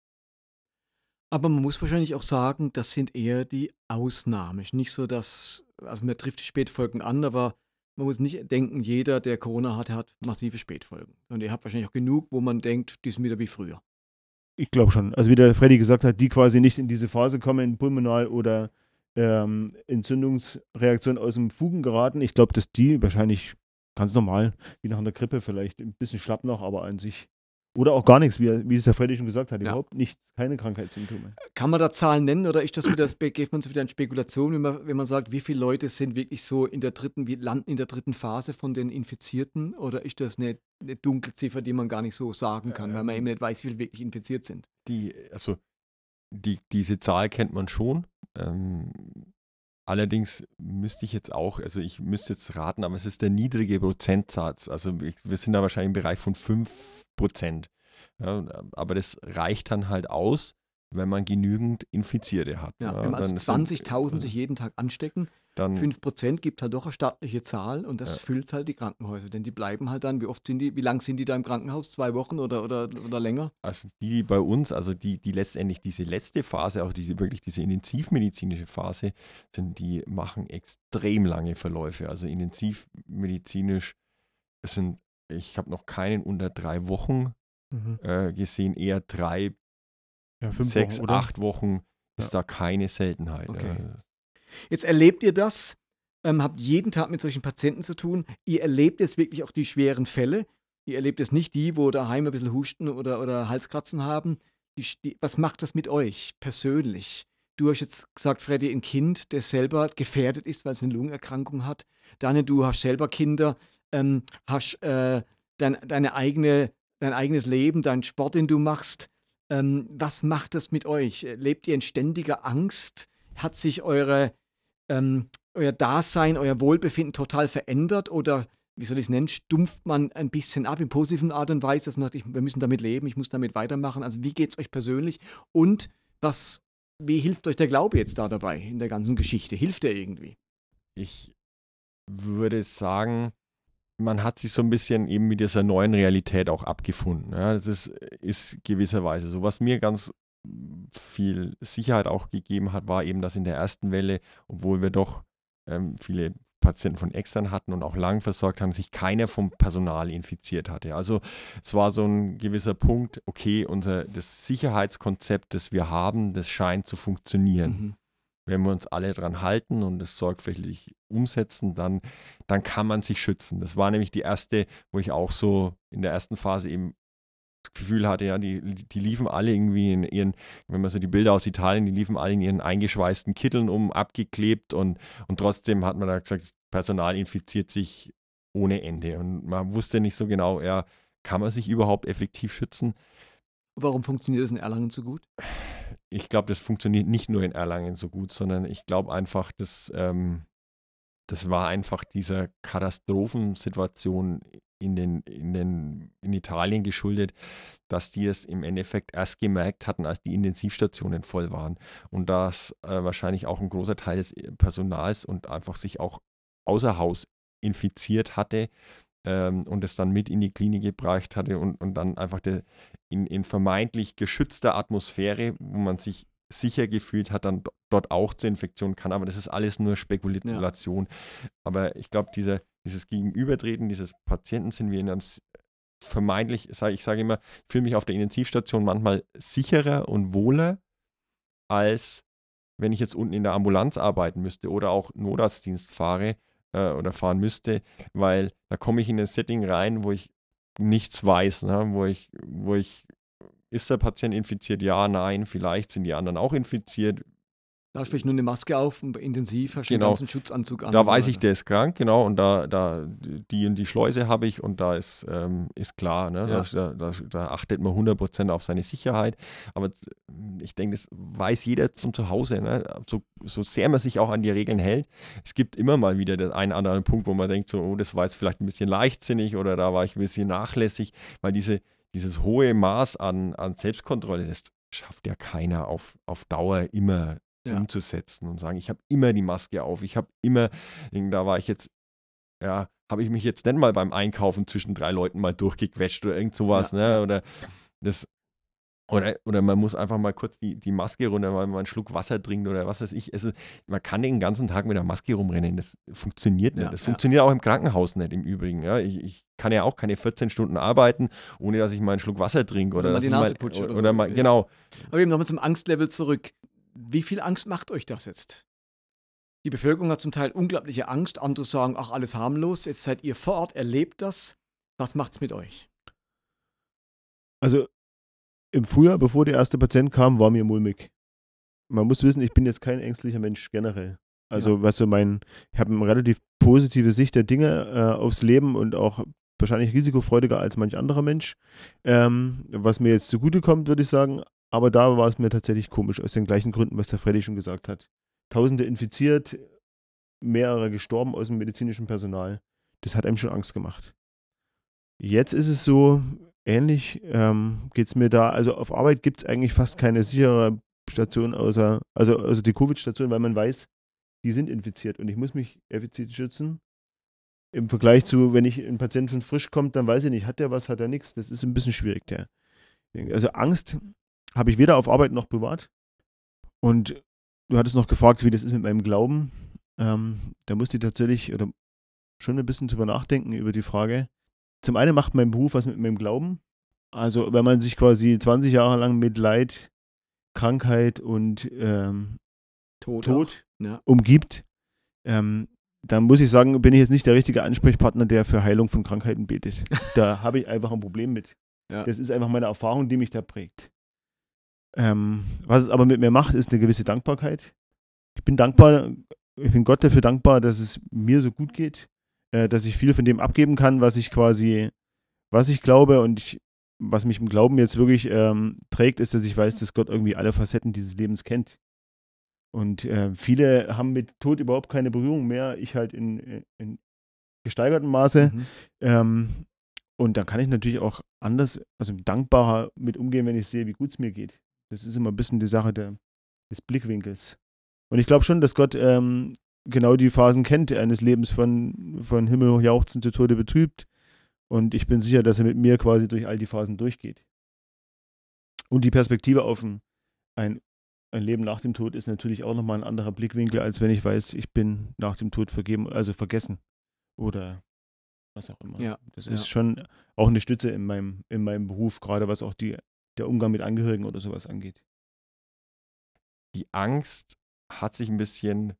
Speaker 1: Aber man muss wahrscheinlich auch sagen, das sind eher die Ausnahmen. Nicht so, dass, also man trifft die Spätfolgen an, aber man muss nicht denken, jeder, der Corona hat, hat massive Spätfolgen. Und ihr habt wahrscheinlich auch genug, wo man denkt, die sind wieder wie früher.
Speaker 3: Ich glaube schon. Also wie der Freddy gesagt hat, die quasi nicht in diese Phase kommen, pulmonal oder ähm, Entzündungsreaktion aus dem Fugen geraten. Ich glaube, dass die wahrscheinlich ganz normal, wie nach einer Grippe vielleicht, ein bisschen schlapp noch, aber an sich oder auch gar nichts, wie, wie es der Freddy schon gesagt hat. Ja. Überhaupt nichts, keine Krankheitssymptome.
Speaker 1: Kann man da Zahlen nennen oder ist das wieder, geht man so wieder in Spekulation, wenn man, wenn man sagt, wie viele Leute sind wirklich so in der dritten, wie landen in der dritten Phase von den Infizierten? Oder ist das eine, eine Dunkelziffer, die man gar nicht so sagen kann, ähm, weil man eben nicht weiß, wie viele wirklich infiziert sind?
Speaker 2: Die, also die, diese Zahl kennt man schon. Ähm, Allerdings müsste ich jetzt auch, also ich müsste jetzt raten, aber es ist der niedrige Prozentsatz. Also wir sind da wahrscheinlich im Bereich von 5%. Ja, aber das reicht dann halt aus, wenn man genügend Infizierte hat.
Speaker 1: Ja, ja, wenn also 20.000 sich jeden Tag anstecken, dann 5% gibt halt doch eine staatliche Zahl und das ja. füllt halt die Krankenhäuser. Denn die bleiben halt dann, wie oft sind die, wie lang sind die da im Krankenhaus? Zwei Wochen oder, oder, oder länger?
Speaker 2: Also die bei uns, also die, die letztendlich diese letzte Phase, auch diese wirklich diese intensivmedizinische Phase, sind, die machen extrem lange Verläufe. Also intensivmedizinisch, es sind, ich habe noch keinen unter drei Wochen mhm. äh, gesehen, eher drei, ja, sechs, Wochen, acht Wochen ist ja. da keine Seltenheit.
Speaker 1: Okay. Äh, Jetzt erlebt ihr das, ähm, habt jeden Tag mit solchen Patienten zu tun. Ihr erlebt jetzt wirklich auch die schweren Fälle. Ihr erlebt es nicht die, wo daheim ein bisschen Husten oder, oder Halskratzen haben. Die, die, was macht das mit euch persönlich? Du hast jetzt gesagt, Freddy, ein Kind, das selber gefährdet ist, weil es eine Lungenerkrankung hat. Daniel, du hast selber Kinder, ähm, hast äh, dein, deine eigene, dein eigenes Leben, deinen Sport, den du machst. Ähm, was macht das mit euch? Lebt ihr in ständiger Angst? Hat sich eure ähm, euer Dasein, euer Wohlbefinden total verändert oder wie soll ich es nennen, stumpft man ein bisschen ab in positiven Art und Weise, dass man sagt, ich, wir müssen damit leben, ich muss damit weitermachen. Also wie geht es euch persönlich und was, wie hilft euch der Glaube jetzt da dabei in der ganzen Geschichte? Hilft er irgendwie?
Speaker 2: Ich würde sagen, man hat sich so ein bisschen eben mit dieser neuen Realität auch abgefunden. Ja, das ist, ist gewisserweise so. Was mir ganz viel Sicherheit auch gegeben hat, war eben, dass in der ersten Welle, obwohl wir doch ähm, viele Patienten von extern hatten und auch lang versorgt haben, sich keiner vom Personal infiziert hatte. Also es war so ein gewisser Punkt, okay, unser das Sicherheitskonzept, das wir haben, das scheint zu funktionieren. Mhm. wenn wir uns alle dran halten und es sorgfältig umsetzen, dann, dann kann man sich schützen. Das war nämlich die erste, wo ich auch so in der ersten Phase eben das Gefühl hatte, ja, die, die liefen alle irgendwie in ihren, wenn man so die Bilder aus Italien, die liefen alle in ihren eingeschweißten Kitteln um, abgeklebt und, und trotzdem hat man da gesagt, das Personal infiziert sich ohne Ende. Und man wusste nicht so genau, ja, kann man sich überhaupt effektiv schützen?
Speaker 1: Warum funktioniert das in Erlangen so gut?
Speaker 2: Ich glaube, das funktioniert nicht nur in Erlangen so gut, sondern ich glaube einfach, dass ähm, das war einfach dieser Katastrophensituation in, den, in, den, in Italien geschuldet, dass die es im Endeffekt erst gemerkt hatten, als die Intensivstationen voll waren. Und dass äh, wahrscheinlich auch ein großer Teil des Personals und einfach sich auch außer Haus infiziert hatte ähm, und es dann mit in die Klinik gebracht hatte und, und dann einfach der, in, in vermeintlich geschützter Atmosphäre, wo man sich sicher gefühlt hat, dann dort auch zur Infektion kann. Aber das ist alles nur Spekulation. Ja. Aber ich glaube, diese, dieses Gegenübertreten dieses Patienten sind wir in einem vermeintlich, ich sage immer, ich fühle mich auf der Intensivstation manchmal sicherer und wohler, als wenn ich jetzt unten in der Ambulanz arbeiten müsste oder auch Notarztdienst fahre äh, oder fahren müsste, weil da komme ich in ein Setting rein, wo ich nichts weiß, ne? wo ich, wo ich ist der Patient infiziert? Ja, nein, vielleicht sind die anderen auch infiziert.
Speaker 1: Da vielleicht nur eine Maske auf und intensiv hast du
Speaker 2: genau.
Speaker 1: einen ganzen Schutzanzug
Speaker 2: an. Da weiß ich, der ist krank, genau, und da, da die und die Schleuse habe ich und da ist, ähm, ist klar, ne? Ja. Da, da, da, achtet man 100% auf seine Sicherheit. Aber ich denke, das weiß jeder von zu Hause, ne? so, so sehr man sich auch an die Regeln hält. Es gibt immer mal wieder den einen anderen Punkt, wo man denkt, so, oh, das war jetzt vielleicht ein bisschen leichtsinnig oder da war ich ein bisschen nachlässig, weil diese, dieses hohe Maß an, an Selbstkontrolle, das schafft ja keiner auf, auf Dauer immer ja. umzusetzen und sagen, ich habe immer die Maske auf, ich habe immer, da war ich jetzt, ja, habe ich mich jetzt nicht mal beim Einkaufen zwischen drei Leuten mal durchgequetscht oder irgend sowas, ja. ne? Oder das, oder, oder man muss einfach mal kurz die, die Maske runter, weil man einen Schluck Wasser trinkt oder was weiß ich. Also, man kann den ganzen Tag mit der Maske rumrennen. Das funktioniert nicht. Ja, das ja. funktioniert auch im Krankenhaus nicht im Übrigen. Ja, ich, ich, kann ja auch keine 14 Stunden arbeiten, ohne dass ich mal einen Schluck Wasser trinke. Oder,
Speaker 1: oder mal die Nase putsche.
Speaker 2: Oder, oder so. mal, genau.
Speaker 1: Aber eben nochmal zum Angstlevel zurück. Wie viel Angst macht euch das jetzt? Die Bevölkerung hat zum Teil unglaubliche Angst. Andere sagen, ach, alles harmlos. Jetzt seid ihr vor Ort, erlebt das. Was macht's mit euch?
Speaker 3: Also im Frühjahr, bevor der erste Patient kam, war mir mulmig. Man muss wissen, ich bin jetzt kein ängstlicher Mensch generell. Also, ja. weißt du, mein, ich habe eine relativ positive Sicht der Dinge äh, aufs Leben und auch wahrscheinlich risikofreudiger als manch anderer Mensch. Ähm, was mir jetzt zugutekommt, würde ich sagen, aber da war es mir tatsächlich komisch, aus den gleichen Gründen, was der Freddy schon gesagt hat. Tausende infiziert, mehrere gestorben aus dem medizinischen Personal. Das hat einem schon Angst gemacht. Jetzt ist es so, ähnlich ähm, geht es mir da. Also auf Arbeit gibt es eigentlich fast keine sichere Station außer, also, also die Covid-Station, weil man weiß, die sind infiziert und ich muss mich effizient schützen. Im Vergleich zu, wenn ich ein Patient von frisch kommt, dann weiß ich nicht, hat der was, hat er nichts. Das ist ein bisschen schwierig, der. Also Angst habe ich weder auf Arbeit noch privat. Und du hattest noch gefragt, wie das ist mit meinem Glauben. Ähm, da musste ich tatsächlich oder schon ein bisschen drüber nachdenken über die Frage. Zum einen macht mein Beruf was mit meinem Glauben. Also wenn man sich quasi 20 Jahre lang mit Leid, Krankheit und ähm, Tod, Tod ja. umgibt, ähm, dann muss ich sagen, bin ich jetzt nicht der richtige Ansprechpartner, der für Heilung von Krankheiten betet. [laughs] Da habe ich einfach ein Problem mit. Ja. Das ist einfach meine Erfahrung, die mich da prägt. Ähm, was es aber mit mir macht, ist eine gewisse Dankbarkeit. Ich bin dankbar, ich bin Gott dafür dankbar, dass es mir so gut geht, äh, dass ich viel von dem abgeben kann, was ich quasi, was ich glaube und ich, was mich im Glauben jetzt wirklich ähm, trägt, ist, dass ich weiß, dass Gott irgendwie alle Facetten dieses Lebens kennt. Und äh, viele haben mit Tod überhaupt keine Berührung mehr, ich halt in, in gesteigertem Maße. Mhm. Ähm, und dann kann ich natürlich auch anders, also dankbarer mit umgehen, wenn ich sehe, wie gut es mir geht. Das ist immer ein bisschen die Sache der, des Blickwinkels. Und ich glaube schon, dass Gott ähm, genau die Phasen kennt eines Lebens von, von Himmel hoch jauchzend zu Tode betrübt. Und ich bin sicher, dass er mit mir quasi durch all die Phasen durchgeht. Und die Perspektive auf ein, ein, ein Leben nach dem Tod ist natürlich auch nochmal ein anderer Blickwinkel, als wenn ich weiß, ich bin nach dem Tod vergeben, also vergessen. Oder was auch immer. Ja, das ist ja. schon auch eine Stütze in meinem, in meinem Beruf, gerade was auch die der Umgang mit Angehörigen oder sowas angeht.
Speaker 2: Die Angst hat sich ein bisschen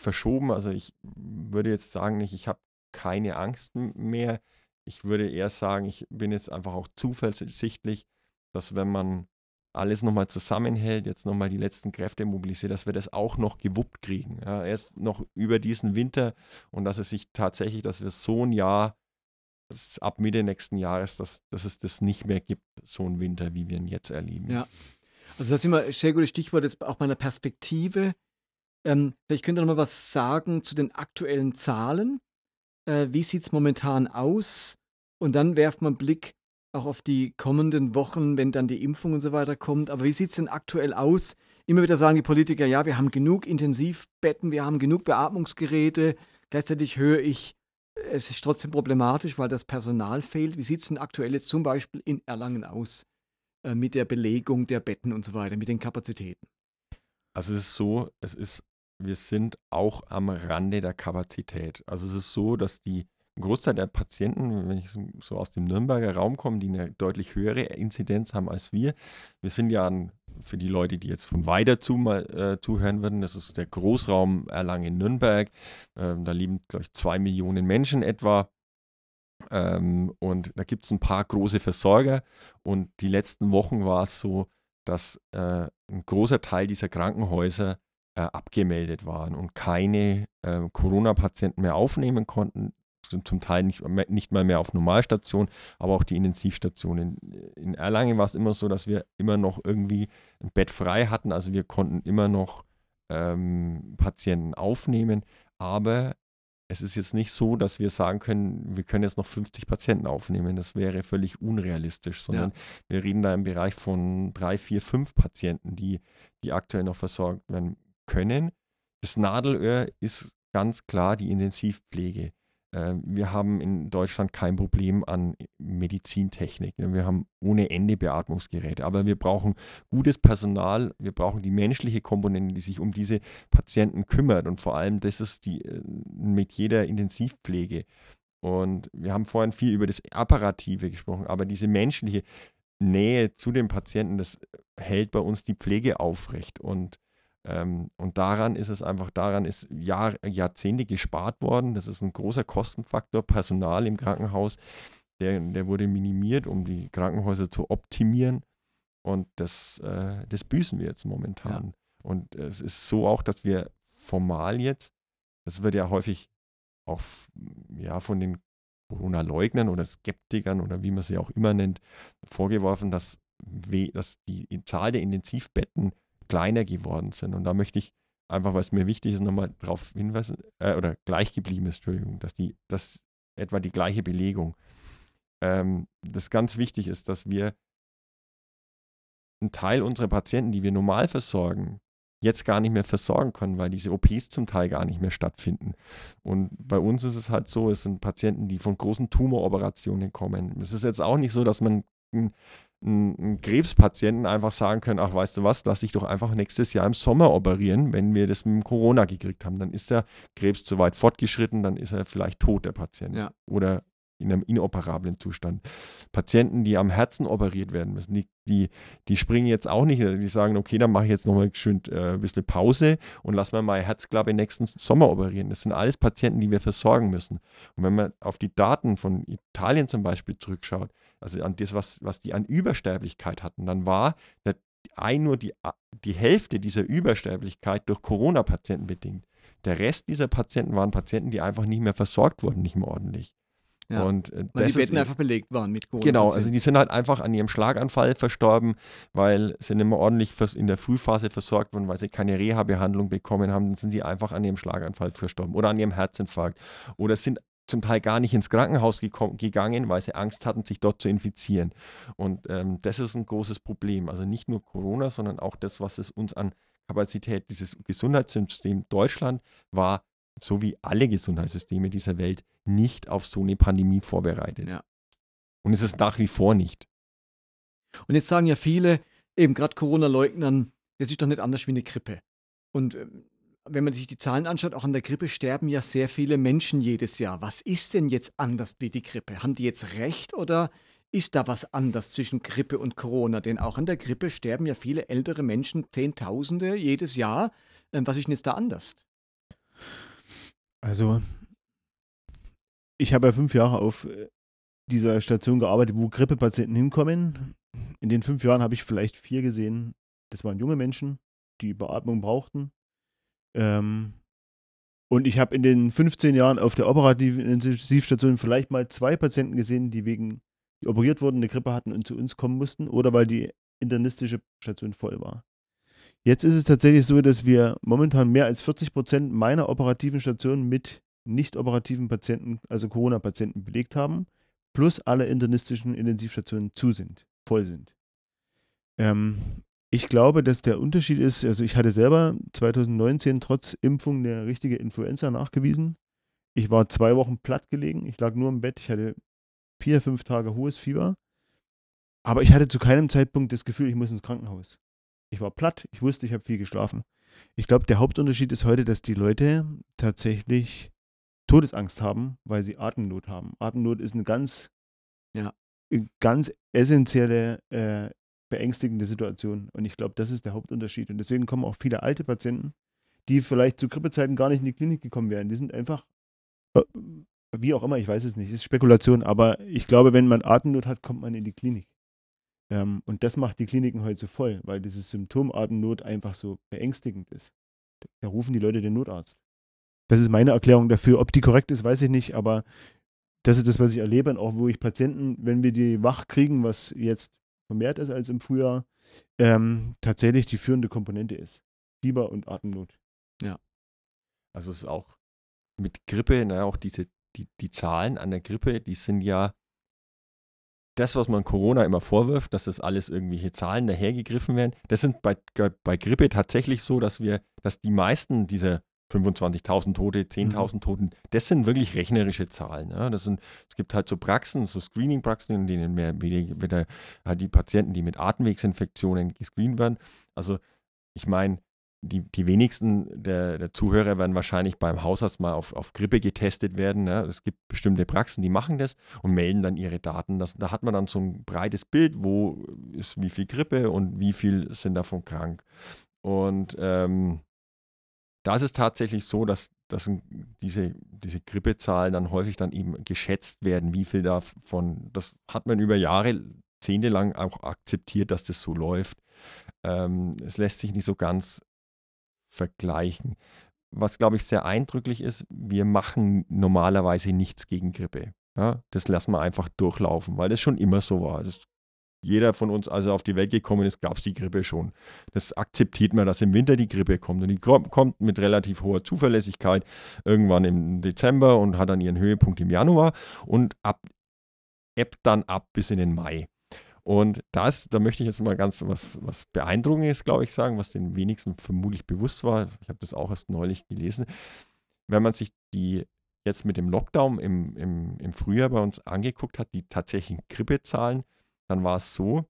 Speaker 2: verschoben. Also ich würde jetzt sagen, nicht, ich habe keine Angst mehr. Ich würde eher sagen, ich bin jetzt einfach auch zuversichtlich, dass wenn man alles nochmal zusammenhält, jetzt nochmal die letzten Kräfte mobilisiert, dass wir das auch noch gewuppt kriegen. Ja, erst noch über diesen Winter und dass es sich tatsächlich, dass wir so ein Jahr, ab Mitte nächsten Jahres, dass, dass es das nicht mehr gibt, so ein Winter, wie wir ihn jetzt erleben.
Speaker 1: Ja, also das ist immer ein sehr gutes Stichwort, jetzt auch meiner Perspektive. Ähm, vielleicht könnt ihr noch mal was sagen zu den aktuellen Zahlen. Äh, wie sieht es momentan aus? Und dann werft man einen Blick auch auf die kommenden Wochen, wenn dann die Impfung und so weiter kommt. Aber wie sieht es denn aktuell aus? Immer wieder sagen die Politiker, ja, wir haben genug Intensivbetten, wir haben genug Beatmungsgeräte. Gleichzeitig höre ich, es ist trotzdem problematisch, weil das Personal fehlt. Wie sieht es denn aktuell jetzt zum Beispiel in Erlangen aus äh, mit der Belegung der Betten und so weiter, mit den Kapazitäten?
Speaker 2: Also es ist so, es ist, wir sind auch am Rande der Kapazität. Also es ist so, dass die ein Großteil der Patienten, wenn ich so aus dem Nürnberger Raum komme, die eine deutlich höhere Inzidenz haben als wir. Wir sind ja ein, für die Leute, die jetzt von weiter zu, mal, äh, zuhören würden, das ist der Großraum Erlangen-Nürnberg. Ähm, da leben, glaube ich, zwei Millionen Menschen etwa. Ähm, und da gibt es ein paar große Versorger. Und die letzten Wochen war es so, dass äh, ein großer Teil dieser Krankenhäuser äh, abgemeldet waren und keine äh, Corona-Patienten mehr aufnehmen konnten zum Teil nicht, nicht mal mehr auf Normalstation, aber auch die Intensivstationen. In Erlangen war es immer so, dass wir immer noch irgendwie ein Bett frei hatten, also wir konnten immer noch ähm, Patienten aufnehmen, aber es ist jetzt nicht so, dass wir sagen können, wir können jetzt noch 50 Patienten aufnehmen. Das wäre völlig unrealistisch, sondern ja. wir reden da im Bereich von drei, vier, fünf Patienten, die, die aktuell noch versorgt werden können. Das Nadelöhr ist ganz klar die Intensivpflege. Ähm, wir haben in Deutschland kein Problem an Medizintechnik. Ne? Wir haben ohne Ende Beatmungsgeräte, aber wir brauchen gutes Personal, wir brauchen die menschliche Komponente, die sich um diese Patienten kümmert und vor allem das ist die äh, mit jeder Intensivpflege. Und wir haben vorhin viel über das Apparative gesprochen, aber diese menschliche Nähe zu den Patienten, das hält bei uns die Pflege aufrecht und ähm, und daran ist es einfach, daran ist Jahr, Jahrzehnte gespart worden. Das ist ein großer Kostenfaktor. Personal im Krankenhaus, der, der wurde minimiert, um die Krankenhäuser zu optimieren. Und das, äh, das büßen wir jetzt momentan. Ja. Und es ist so auch, dass wir formal jetzt, das wird ja häufig auch ja, von den Corona-Leugnern oder Skeptikern oder wie man sie auch immer nennt, vorgeworfen, dass, dass die Zahl der Intensivbetten kleiner geworden sind. Und da möchte ich einfach, was mir wichtig ist, nochmal darauf hinweisen, äh, oder gleich geblieben ist, Entschuldigung, dass die, dass etwa die gleiche Belegung, ähm, das ganz wichtig ist, dass wir einen Teil unserer Patienten, die wir normal versorgen, jetzt gar nicht mehr versorgen können, weil diese OPs zum Teil gar nicht mehr stattfinden. Und bei uns ist es halt so, es sind Patienten, die von großen Tumoroperationen kommen. Es ist jetzt auch nicht so, dass man einen Krebspatienten einfach sagen können, ach weißt du was, lass dich doch einfach nächstes Jahr im Sommer operieren, wenn wir das mit dem Corona gekriegt haben. Dann ist der Krebs zu weit fortgeschritten, dann ist er vielleicht tot, der Patient. Ja. Oder in einem inoperablen Zustand. Patienten, die am Herzen operiert werden müssen, die, die, die springen jetzt auch nicht, die sagen, okay, dann mache ich jetzt nochmal schön äh, ein bisschen Pause und lass mal meine Herzklappe nächsten Sommer operieren. Das sind alles Patienten, die wir versorgen müssen. Und wenn man auf die Daten von Italien zum Beispiel zurückschaut, also an das, was, was die an Übersterblichkeit hatten, dann war der, ein nur die, die Hälfte dieser Übersterblichkeit durch Corona-Patienten bedingt. Der Rest dieser Patienten waren Patienten, die einfach nicht mehr versorgt wurden, nicht mehr ordentlich.
Speaker 1: Ja. Und äh, weil die Betten einfach belegt waren mit
Speaker 2: Corona. Genau, also die sind halt einfach an ihrem Schlaganfall verstorben, weil sie nicht mehr ordentlich in der Frühphase versorgt wurden, weil sie keine Reha-Behandlung bekommen haben, dann sind sie einfach an ihrem Schlaganfall verstorben oder an ihrem Herzinfarkt oder sind zum Teil gar nicht ins Krankenhaus gegangen, weil sie Angst hatten, sich dort zu infizieren. Und ähm, das ist ein großes Problem. Also nicht nur Corona, sondern auch das, was es uns an Kapazität, dieses Gesundheitssystem Deutschland war so wie alle Gesundheitssysteme dieser Welt, nicht auf so eine Pandemie vorbereitet. Ja. Und es ist nach wie vor nicht.
Speaker 1: Und jetzt sagen ja viele, eben gerade Corona-Leugnern, das ist doch nicht anders wie eine Grippe. Und ähm, wenn man sich die Zahlen anschaut, auch an der Grippe sterben ja sehr viele Menschen jedes Jahr. Was ist denn jetzt anders wie die Grippe? Haben die jetzt recht oder ist da was anders zwischen Grippe und Corona? Denn auch an der Grippe sterben ja viele ältere Menschen, Zehntausende jedes Jahr. Ähm, was ist denn jetzt da anders?
Speaker 3: Also, ich habe ja fünf Jahre auf äh, dieser Station gearbeitet, wo Grippepatienten hinkommen. In den fünf Jahren habe ich vielleicht vier gesehen. Das waren junge Menschen, die Beatmung brauchten. Ähm, und ich habe in den 15 Jahren auf der operativen Intensivstation vielleicht mal zwei Patienten gesehen, die wegen die operiert wurden, eine Grippe hatten und zu uns kommen mussten oder weil die internistische Station voll war. Jetzt ist es tatsächlich so, dass wir momentan mehr als 40 Prozent meiner operativen Stationen mit nicht operativen Patienten, also Corona-Patienten belegt haben, plus alle internistischen Intensivstationen zu sind, voll sind. Ähm, ich glaube, dass der Unterschied ist, also ich hatte selber 2019 trotz Impfung eine richtige Influenza nachgewiesen. Ich war zwei Wochen platt gelegen, ich lag nur im Bett, ich hatte vier, fünf Tage hohes Fieber. Aber ich hatte zu keinem Zeitpunkt das Gefühl, ich muss ins Krankenhaus. Ich war platt, ich wusste, ich habe viel geschlafen. Ich glaube, der Hauptunterschied ist heute, dass die Leute tatsächlich Todesangst haben, weil sie Atemnot haben. Atemnot ist eine ganz, ja. ganz essentielle äh, beängstigende Situation. Und ich glaube, das ist der Hauptunterschied. Und deswegen kommen auch viele alte Patienten, die vielleicht zu Grippezeiten gar nicht in die Klinik gekommen wären. Die sind einfach, äh, wie auch immer, ich weiß es nicht, ist Spekulation, aber ich glaube, wenn man Atemnot hat, kommt man in die Klinik. Ähm, und das macht die Kliniken heute so voll, weil dieses Symptom Atemnot einfach so beängstigend ist. Da rufen die Leute den Notarzt. Das ist meine Erklärung dafür. Ob die korrekt ist, weiß ich nicht, aber das ist das, was ich erlebe und auch wo ich Patienten, wenn wir die wach kriegen, was jetzt vermehrt ist als im Frühjahr, ähm, tatsächlich die führende Komponente ist. Fieber und Atemnot.
Speaker 2: Ja. Also es ist auch mit Grippe, naja, auch diese, die, die Zahlen an der Grippe, die sind ja das, was man Corona immer vorwirft, dass das alles irgendwelche Zahlen dahergegriffen werden, das sind bei, bei Grippe tatsächlich so, dass wir, dass die meisten dieser 25.000 Tote, 10.000 mhm. Toten, das sind wirklich rechnerische Zahlen. Ja. Das sind, es gibt halt so Praxen, so Screening-Praxen, in denen mehr, wieder halt die Patienten, die mit Atemwegsinfektionen gescreent werden. Also ich meine, die, die wenigsten der, der, Zuhörer werden wahrscheinlich beim Hausarzt mal auf, auf Grippe getestet werden. Ja. Es gibt bestimmte Praxen, die machen das und melden dann ihre Daten. Das, da hat man dann so ein breites Bild, wo ist wie viel Grippe und wie viel sind davon krank. Und ähm, da ist es tatsächlich so, dass, dass diese, diese Grippezahlen dann häufig dann eben geschätzt werden, wie viel davon, das hat man über Jahre, Jahrzehnte lang auch akzeptiert, dass das so läuft. Ähm, es lässt sich nicht so ganz vergleichen. Was, glaube ich, sehr eindrücklich ist, wir machen normalerweise nichts gegen Grippe. Ja, das lassen wir einfach durchlaufen, weil das schon immer so war. Das jeder von uns, als er auf die Welt gekommen ist, gab es die Grippe schon. Das akzeptiert man, dass im Winter die Grippe kommt. Und die kommt mit relativ hoher Zuverlässigkeit irgendwann im Dezember und hat dann ihren Höhepunkt im Januar und ab, ebbt dann ab bis in den Mai. Und das, da möchte ich jetzt mal ganz was, was Beeindruckendes, glaube ich, sagen, was den wenigsten vermutlich bewusst war. Ich habe das auch erst neulich gelesen. Wenn man sich die jetzt mit dem Lockdown im, im, im Frühjahr bei uns angeguckt hat, die tatsächlichen Grippezahlen, dann war es so,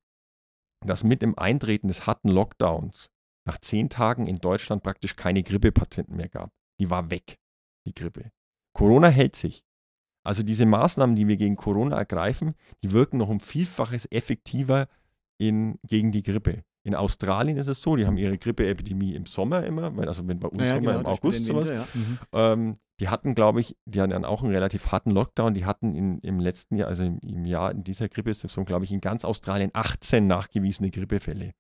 Speaker 2: dass mit dem Eintreten des harten Lockdowns nach zehn Tagen in Deutschland praktisch keine Grippepatienten mehr gab. Die war weg, die Grippe. Corona hält sich. Also diese Maßnahmen, die wir gegen Corona ergreifen, die wirken noch um Vielfaches effektiver in, gegen die Grippe. In Australien ist es so, die haben ihre Grippeepidemie im Sommer immer, also wenn bei uns ja, immer genau, im August sowas. Winter, ja. mhm. ähm, die hatten, glaube ich, die hatten dann auch einen relativ harten Lockdown. Die hatten in, im letzten Jahr, also im, im Jahr in dieser Grippesaison, glaube ich, in ganz Australien 18 nachgewiesene Grippefälle.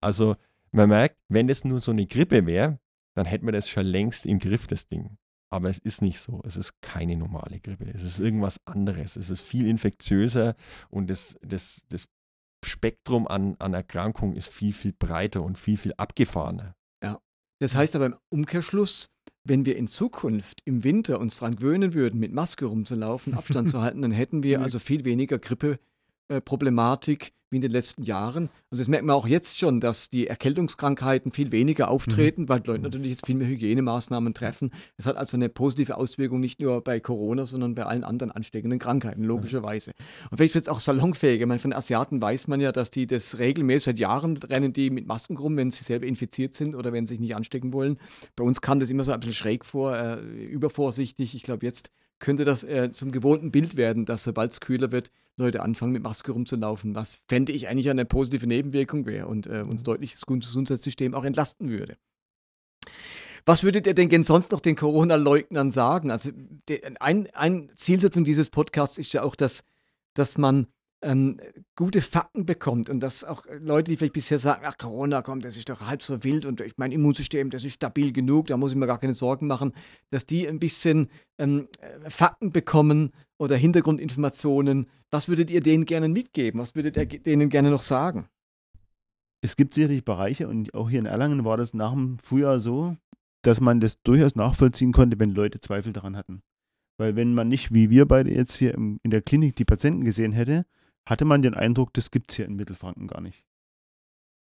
Speaker 2: Also man merkt, wenn es nur so eine Grippe wäre, dann hätten wir das schon längst im Griff, das Ding. Aber es ist nicht so. Es ist keine normale Grippe. Es ist irgendwas anderes. Es ist viel infektiöser und das, das, das Spektrum an, an Erkrankungen ist viel, viel breiter und viel, viel abgefahrener.
Speaker 1: Ja. Das heißt aber im Umkehrschluss, wenn wir in Zukunft im Winter uns daran gewöhnen würden, mit Maske rumzulaufen, Abstand zu halten, dann hätten wir [laughs] also viel weniger Grippeproblematik wie in den letzten Jahren. Also das merkt man auch jetzt schon, dass die Erkältungskrankheiten viel weniger auftreten, mhm. weil Leute natürlich jetzt viel mehr Hygienemaßnahmen treffen. Es hat also eine positive Auswirkung nicht nur bei Corona, sondern bei allen anderen ansteckenden Krankheiten, logischerweise. Und vielleicht wird es auch salonfähig. Ich meine, von Asiaten weiß man ja, dass die das regelmäßig seit Jahren rennen, die mit Masken rum, wenn sie selber infiziert sind oder wenn sie sich nicht anstecken wollen. Bei uns kam das immer so ein bisschen schräg vor, äh, übervorsichtig. Ich glaube, jetzt könnte das äh, zum gewohnten Bild werden, dass sobald es kühler wird, Leute anfangen mit Maske rumzulaufen, was fände ich eigentlich eine positive Nebenwirkung wäre und äh, uns deutlich das Gesundheitssystem auch entlasten würde. Was würdet ihr denn sonst noch den Corona-Leugnern sagen? Also ein, ein Zielsetzung dieses Podcasts ist ja auch, dass, dass man ähm, gute Fakten bekommt und dass auch Leute, die vielleicht bisher sagen, ach Corona kommt, das ist doch halb so wild und mein Immunsystem, das ist stabil genug, da muss ich mir gar keine Sorgen machen, dass die ein bisschen ähm, Fakten bekommen oder Hintergrundinformationen. Was würdet ihr denen gerne mitgeben? Was würdet ihr denen gerne noch sagen?
Speaker 3: Es gibt sicherlich Bereiche und auch hier in Erlangen war das nach dem Frühjahr so, dass man das durchaus nachvollziehen konnte, wenn Leute Zweifel daran hatten. Weil wenn man nicht, wie wir beide jetzt hier in der Klinik die Patienten gesehen hätte, hatte man den Eindruck, das gibt es hier in Mittelfranken gar nicht.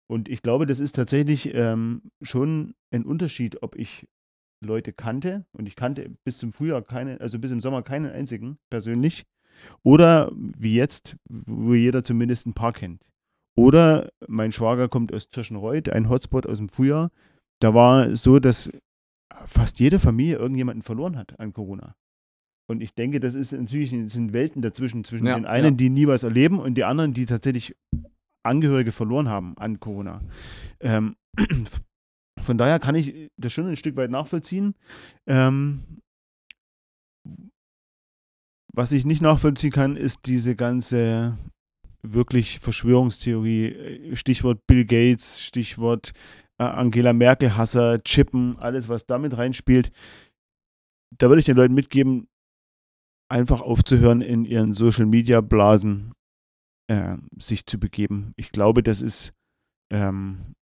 Speaker 3: Und ich glaube, das ist tatsächlich ähm, schon ein Unterschied, ob ich Leute kannte und ich kannte bis zum Frühjahr keine, also bis im Sommer keinen einzigen persönlich. Oder wie jetzt, wo jeder zumindest ein paar kennt. Oder mein Schwager kommt aus Tirschenreuth, ein Hotspot aus dem Frühjahr. Da war es so, dass fast jede Familie irgendjemanden verloren hat an Corona. Und ich denke, das ist natürlich sind Welten dazwischen, zwischen ja, den einen, ja. die nie was erleben und die anderen, die tatsächlich Angehörige verloren haben an Corona. Ähm, [clears throat] von daher kann ich das schon ein Stück weit nachvollziehen. Ähm, was ich nicht nachvollziehen kann, ist diese ganze wirklich Verschwörungstheorie. Stichwort Bill Gates, Stichwort äh, Angela Merkel Hasser, Chippen, alles, was damit reinspielt. Da würde ich den Leuten mitgeben, einfach aufzuhören, in ihren Social Media Blasen äh, sich zu begeben. Ich glaube, das ist ähm,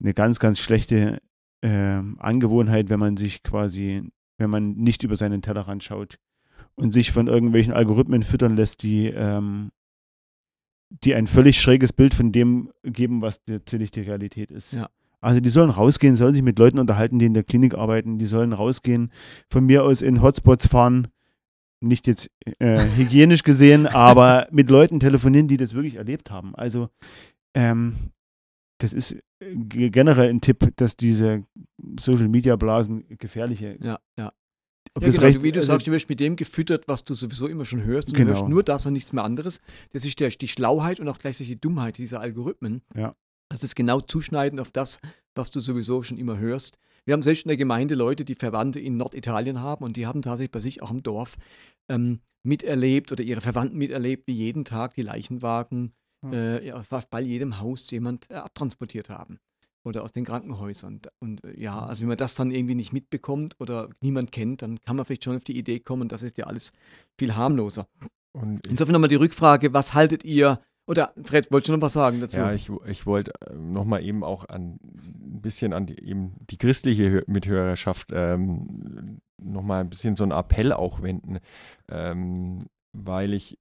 Speaker 3: eine ganz, ganz schlechte äh, Angewohnheit, wenn man sich quasi, wenn man nicht über seinen Tellerrand schaut und sich von irgendwelchen Algorithmen füttern lässt, die, ähm, die ein völlig schräges Bild von dem geben, was tatsächlich die Realität ist. Ja. Also die sollen rausgehen, sollen sich mit Leuten unterhalten, die in der Klinik arbeiten, die sollen rausgehen, von mir aus in Hotspots fahren, nicht jetzt äh, hygienisch gesehen, [laughs] aber mit Leuten telefonieren, die das wirklich erlebt haben. Also ähm, das ist äh, generell ein Tipp, dass diese Social Media Blasen gefährliche.
Speaker 1: Ja, ja. Ob ja, genau, recht, wie du also, sagst, du wirst mit dem gefüttert, was du sowieso immer schon hörst. Und genau. du hörst nur das und nichts mehr anderes. Das ist der, die Schlauheit und auch gleichzeitig die Dummheit dieser Algorithmen.
Speaker 3: Ja.
Speaker 1: Das ist genau zuschneiden auf das, was du sowieso schon immer hörst. Wir haben selbst in der Gemeinde Leute, die Verwandte in Norditalien haben und die haben tatsächlich bei sich auch im Dorf ähm, miterlebt oder ihre Verwandten miterlebt, wie jeden Tag die Leichenwagen mhm. äh, ja, fast bei jedem Haus jemand äh, abtransportiert haben oder aus den Krankenhäusern. Und äh, ja, hm. also wenn man das dann irgendwie nicht mitbekommt oder niemand kennt, dann kann man vielleicht schon auf die Idee kommen, das ist ja alles viel harmloser. Und Insofern nochmal die Rückfrage, was haltet ihr oder Fred, wolltest du noch was sagen dazu?
Speaker 2: Ja, ich, ich wollte äh, nochmal eben auch an, ein bisschen an die, eben die christliche Mithörerschaft ähm, nochmal ein bisschen so einen Appell auch wenden, ähm, weil ich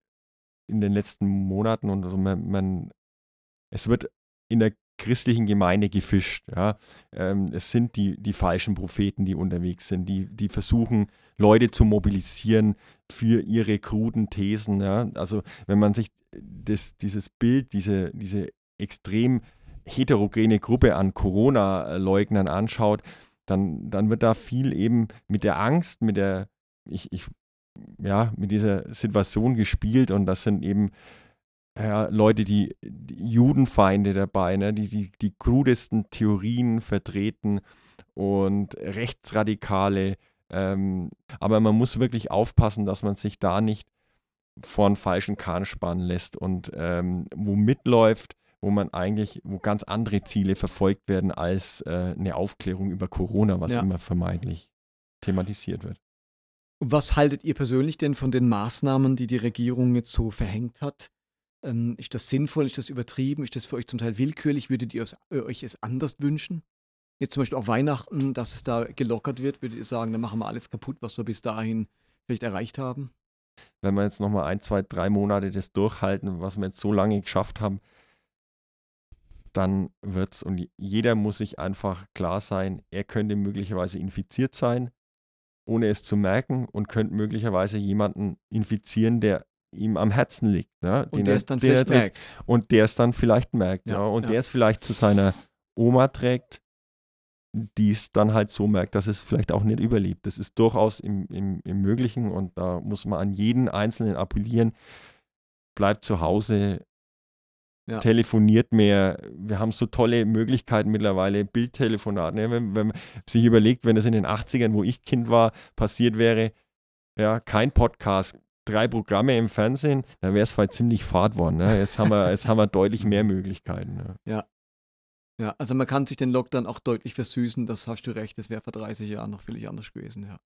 Speaker 2: in den letzten Monaten und so, man, man, es wird in der christlichen Gemeinde gefischt. Ja? Ähm, es sind die, die falschen Propheten, die unterwegs sind, die, die versuchen, Leute zu mobilisieren für ihre kruden Thesen. Ja? Also wenn man sich das, dieses Bild, diese, diese extrem heterogene Gruppe an Corona-Leugnern anschaut, dann, dann wird da viel eben mit der Angst, mit der, ich, ich, ja, mit dieser Situation gespielt und das sind eben ja, Leute, die, die, Judenfeinde dabei, ne, die, die die krudesten Theorien vertreten und Rechtsradikale. Ähm, aber man muss wirklich aufpassen, dass man sich da nicht vor einen falschen Kahn spannen lässt und ähm, wo mitläuft, wo man eigentlich, wo ganz andere Ziele verfolgt werden als äh, eine Aufklärung über Corona, was ja. immer vermeintlich thematisiert wird.
Speaker 1: Was haltet ihr persönlich denn von den Maßnahmen, die die Regierung jetzt so verhängt hat? Ähm, ist das sinnvoll? Ist das übertrieben? Ist das für euch zum Teil willkürlich? Würdet ihr es, äh, euch es anders wünschen? Jetzt zum Beispiel auch Weihnachten, dass es da gelockert wird, würdet ihr sagen, dann machen wir alles kaputt, was wir bis dahin vielleicht erreicht haben?
Speaker 2: Wenn wir jetzt nochmal ein, zwei, drei Monate das durchhalten, was wir jetzt so lange geschafft haben, dann wird es, und jeder muss sich einfach klar sein, er könnte möglicherweise infiziert sein, ohne es zu merken und könnte möglicherweise jemanden infizieren, der ihm am Herzen liegt. Ne?
Speaker 1: Und der es dann vielleicht merkt.
Speaker 2: Und der es dann vielleicht merkt. Ja, ja. Und ja. der es vielleicht zu seiner Oma trägt, die es dann halt so merkt, dass es vielleicht auch nicht überlebt. Das ist durchaus im, im, im Möglichen und da muss man an jeden Einzelnen appellieren. Bleibt zu Hause, ja. telefoniert mehr. Wir haben so tolle Möglichkeiten mittlerweile, Bildtelefonate. Ne? Wenn, wenn man sich überlegt, wenn das in den 80ern, wo ich Kind war, passiert wäre, ja, kein Podcast, drei Programme im Fernsehen, dann wäre es vielleicht ziemlich fad worden. Ne? Jetzt, haben wir, jetzt haben wir deutlich mehr [laughs] Möglichkeiten. Ne?
Speaker 1: Ja. Ja, also man kann sich den Lockdown auch deutlich versüßen, das hast du recht, das wäre vor 30 Jahren noch völlig anders gewesen, ja.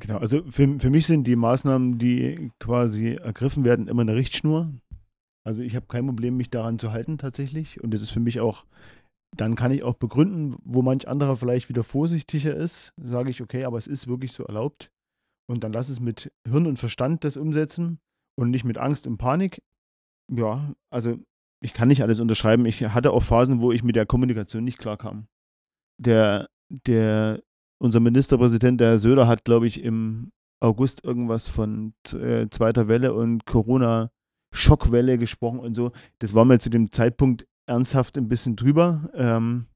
Speaker 3: Genau, also für, für mich sind die Maßnahmen, die quasi ergriffen werden, immer eine Richtschnur. Also ich habe kein Problem, mich daran zu halten tatsächlich. Und das ist für mich auch, dann kann ich auch begründen, wo manch anderer vielleicht wieder vorsichtiger ist, sage ich, okay, aber es ist wirklich so erlaubt. Und dann lass es mit Hirn und Verstand das umsetzen und nicht mit Angst und Panik. Ja, also ich kann nicht alles unterschreiben. Ich hatte auch Phasen, wo ich mit der Kommunikation nicht klar kam. Der, der, unser Ministerpräsident, der Herr Söder, hat, glaube ich, im August irgendwas von äh, zweiter Welle und Corona Schockwelle gesprochen und so. Das war mir zu dem Zeitpunkt ernsthaft ein bisschen drüber. Ähm,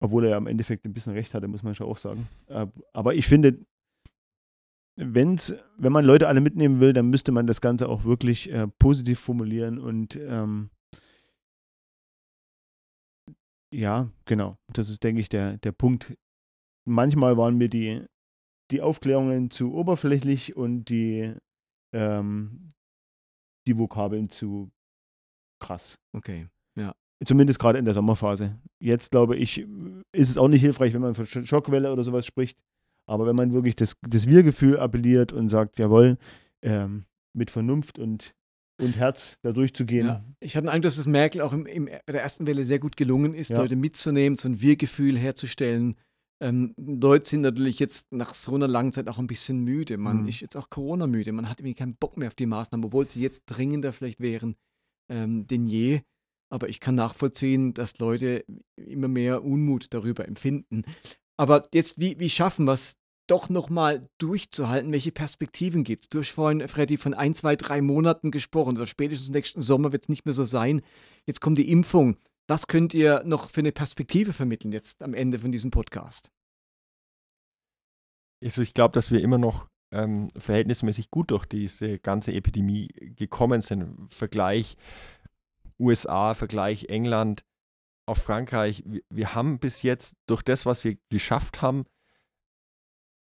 Speaker 3: obwohl er ja im Endeffekt ein bisschen recht hatte, muss man schon auch sagen. Aber ich finde, wenn's, wenn man Leute alle mitnehmen will, dann müsste man das Ganze auch wirklich äh, positiv formulieren und ähm, ja, genau. Das ist, denke ich, der, der Punkt. Manchmal waren mir die, die Aufklärungen zu oberflächlich und die, ähm, die Vokabeln zu krass.
Speaker 1: Okay, ja.
Speaker 3: Zumindest gerade in der Sommerphase. Jetzt glaube ich, ist es auch nicht hilfreich, wenn man von Schockwelle oder sowas spricht. Aber wenn man wirklich das, das Wir-Gefühl appelliert und sagt, jawohl, ähm, mit Vernunft und, und Herz da durchzugehen. Ja.
Speaker 1: Ich hatte den Eindruck, dass es Merkel auch im, im, bei der ersten Welle sehr gut gelungen ist, ja. Leute mitzunehmen, so ein Wir-Gefühl herzustellen. Ähm, Leute sind natürlich jetzt nach so einer langen Zeit auch ein bisschen müde. Man mhm. ist jetzt auch Corona-müde. Man hat irgendwie keinen Bock mehr auf die Maßnahmen, obwohl sie jetzt dringender vielleicht wären ähm, denn je. Aber ich kann nachvollziehen, dass Leute immer mehr Unmut darüber empfinden. Aber jetzt, wie, wie schaffen wir es, doch nochmal durchzuhalten? Welche Perspektiven gibt es? Du hast vorhin, Freddy, von ein, zwei, drei Monaten gesprochen. Also spätestens nächsten Sommer wird es nicht mehr so sein. Jetzt kommt die Impfung. Was könnt ihr noch für eine Perspektive vermitteln jetzt am Ende von diesem Podcast?
Speaker 2: Also ich glaube, dass wir immer noch ähm, verhältnismäßig gut durch diese ganze Epidemie gekommen sind. Vergleich USA, Vergleich England, auf Frankreich. Wir, wir haben bis jetzt durch das, was wir geschafft haben,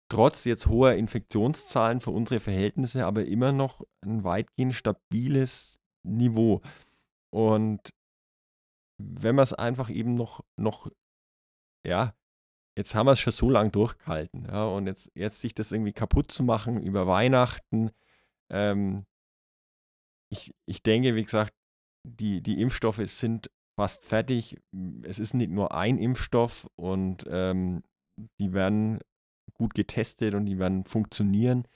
Speaker 2: trotz jetzt hoher Infektionszahlen für unsere Verhältnisse, aber immer noch ein weitgehend stabiles Niveau. Und wenn man es einfach eben noch, noch, ja, jetzt haben wir es schon so lange durchgehalten, ja, und jetzt, jetzt sich das irgendwie kaputt zu machen über Weihnachten, ähm, ich, ich denke, wie gesagt, die, die Impfstoffe sind fast fertig. Es ist nicht nur ein Impfstoff und ähm, die werden gut getestet und die werden funktionieren.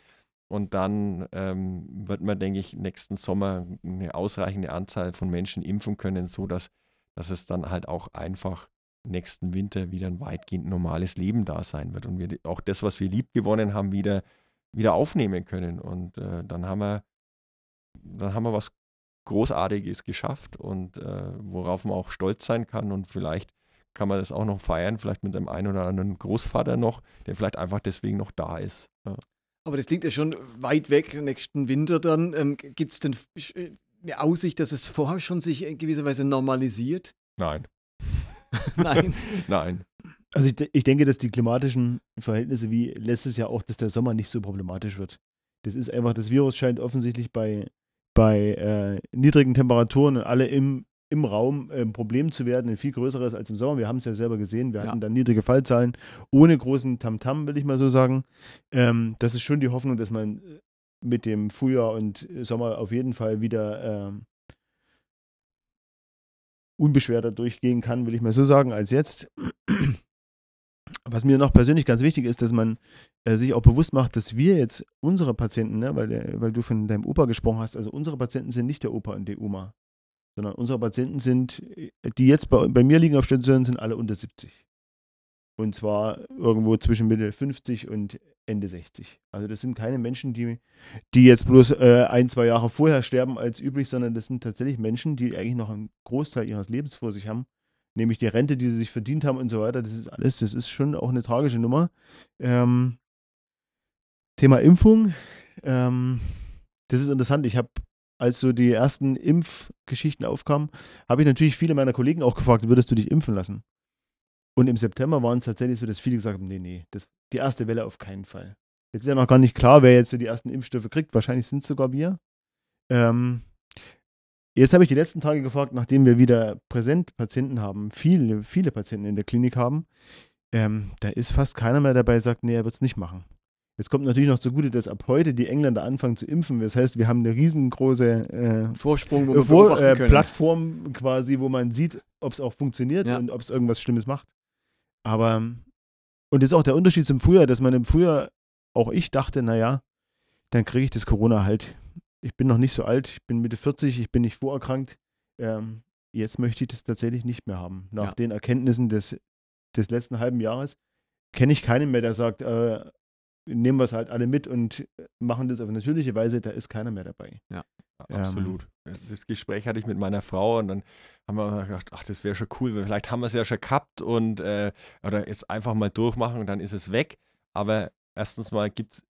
Speaker 2: Und dann ähm, wird man, denke ich, nächsten Sommer eine ausreichende Anzahl von Menschen impfen können, sodass dass es dann halt auch einfach nächsten Winter wieder ein weitgehend normales Leben da sein wird und wir auch das, was wir lieb gewonnen haben, wieder, wieder aufnehmen können. Und äh, dann haben wir, dann haben wir was Großartiges geschafft und äh, worauf man auch stolz sein kann und vielleicht kann man das auch noch feiern, vielleicht mit dem einen oder anderen Großvater noch, der vielleicht einfach deswegen noch da ist. Ja.
Speaker 1: Aber das klingt ja schon weit weg, nächsten Winter dann. Ähm, Gibt es denn eine Aussicht, dass es vorher schon sich in gewisser Weise normalisiert?
Speaker 2: Nein. [laughs]
Speaker 1: Nein. [laughs]
Speaker 2: Nein.
Speaker 3: Also ich, ich, denke, dass die klimatischen Verhältnisse wie letztes Jahr auch, dass der Sommer nicht so problematisch wird. Das ist einfach, das Virus scheint offensichtlich bei bei äh, niedrigen Temperaturen und alle im, im Raum ein Problem zu werden, ein viel größeres als im Sommer. Wir haben es ja selber gesehen, wir ja. hatten dann niedrige Fallzahlen, ohne großen Tamtam, -Tam, will ich mal so sagen. Ähm, das ist schon die Hoffnung, dass man mit dem Frühjahr und Sommer auf jeden Fall wieder ähm, unbeschwerter durchgehen kann, will ich mal so sagen, als jetzt was mir noch persönlich ganz wichtig ist, dass man äh, sich auch bewusst macht, dass wir jetzt unsere Patienten, ne, weil, äh, weil du von deinem Opa gesprochen hast, also unsere Patienten sind nicht der Opa und die Oma, sondern unsere Patienten sind, äh, die jetzt bei, bei mir liegen auf Station, sind alle unter 70. Und zwar irgendwo zwischen Mitte 50 und Ende 60. Also das sind keine Menschen, die, die jetzt bloß äh, ein, zwei Jahre vorher sterben als üblich, sondern das sind tatsächlich Menschen, die eigentlich noch einen Großteil ihres Lebens vor sich haben nehme ich die Rente, die sie sich verdient haben und so weiter. Das ist alles, das ist schon auch eine tragische Nummer. Ähm, Thema Impfung. Ähm, das ist interessant. Ich habe, als so die ersten Impfgeschichten aufkamen, habe ich natürlich viele meiner Kollegen auch gefragt, würdest du dich impfen lassen? Und im September waren es tatsächlich so, dass viele gesagt haben, nee, nee, das, die erste Welle auf keinen Fall. Jetzt ist ja noch gar nicht klar, wer jetzt so die ersten Impfstoffe kriegt. Wahrscheinlich sind es sogar wir. Ähm, jetzt habe ich die letzten Tage gefragt, nachdem wir wieder präsent Patienten haben, viele, viele Patienten in der Klinik haben, ähm, da ist fast keiner mehr dabei, sagt, nee, er wird es nicht machen. Jetzt kommt natürlich noch zugute, dass ab heute die Engländer anfangen zu impfen. Das heißt, wir haben eine riesengroße äh,
Speaker 1: Vorsprung,
Speaker 3: wo Vor äh, Plattform quasi, wo man sieht, ob es auch funktioniert ja. und ob es irgendwas Schlimmes macht. Aber, und das ist auch der Unterschied zum Frühjahr, dass man im Frühjahr, auch ich dachte, naja, dann kriege ich das Corona halt. Ich bin noch nicht so alt, ich bin Mitte 40, ich bin nicht vorerkrankt. Ähm, jetzt möchte ich das tatsächlich nicht mehr haben. Nach ja. den Erkenntnissen des, des letzten halben Jahres kenne ich keinen mehr, der sagt, äh, nehmen wir es halt alle mit und machen das auf natürliche Weise, da ist keiner mehr dabei.
Speaker 2: Ja, ähm, absolut. das Gespräch hatte ich mit meiner Frau und dann haben wir gedacht, ach, das wäre schon cool, vielleicht haben wir es ja schon gehabt und äh, oder jetzt einfach mal durchmachen und dann ist es weg. Aber erstens mal gibt es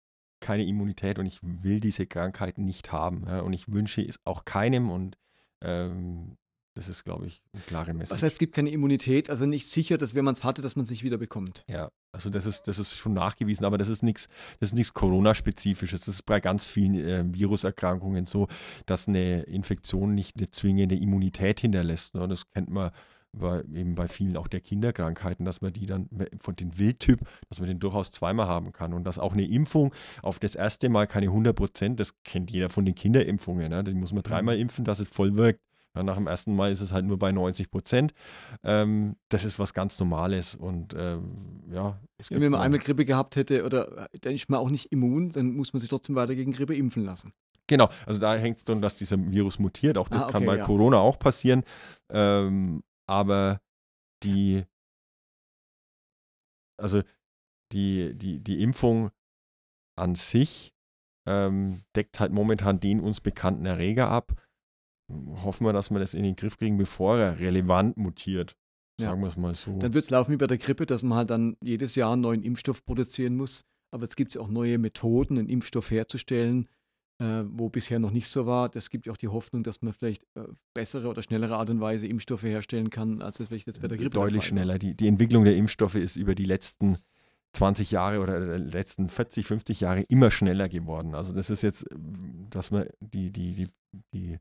Speaker 2: keine Immunität und ich will diese Krankheit nicht haben. Ja, und ich wünsche es auch keinem und ähm, das ist, glaube ich, eine klare Message.
Speaker 1: Was heißt, es gibt keine Immunität, also nicht sicher, dass wenn man es hatte, dass man sich wieder bekommt.
Speaker 2: Ja, also das ist, das ist schon nachgewiesen, aber das ist nichts, das ist nichts Corona-spezifisches. Das ist bei ganz vielen äh, Viruserkrankungen so, dass eine Infektion nicht eine zwingende Immunität hinterlässt. Ne? Das kennt man bei, eben bei vielen auch der Kinderkrankheiten, dass man die dann von dem Wildtyp, dass man den durchaus zweimal haben kann. Und dass auch eine Impfung auf das erste Mal keine 100 Prozent, das kennt jeder von den Kinderimpfungen. Ne? Die muss man dreimal mhm. impfen, dass es voll wirkt. Ja, nach dem ersten Mal ist es halt nur bei 90 Prozent. Ähm, das ist was ganz Normales und ähm, ja.
Speaker 1: wenn man einmal Grippe gehabt hätte oder dann ist man auch nicht immun, dann muss man sich trotzdem weiter gegen Grippe impfen lassen.
Speaker 2: Genau, also da hängt es darum, dass dieser Virus mutiert. Auch das ah, okay, kann bei ja. Corona auch passieren. Ähm, aber die, also die, die, die Impfung an sich ähm, deckt halt momentan den uns bekannten Erreger ab hoffen wir, dass wir das in den Griff kriegen, bevor er relevant mutiert. Sagen ja. wir es mal so.
Speaker 1: Dann wird es laufen wie bei der Grippe, dass man halt dann jedes Jahr einen neuen Impfstoff produzieren muss. Aber es gibt ja auch neue Methoden, einen Impfstoff herzustellen, äh, wo bisher noch nicht so war. Es gibt ja auch die Hoffnung, dass man vielleicht äh, bessere oder schnellere Art und Weise Impfstoffe herstellen kann, als es vielleicht jetzt bei der Grippe
Speaker 2: Deutlich schneller. Die, die Entwicklung der Impfstoffe ist über die letzten 20 Jahre oder die letzten 40, 50 Jahre immer schneller geworden. Also das ist jetzt, dass man die, die, die, die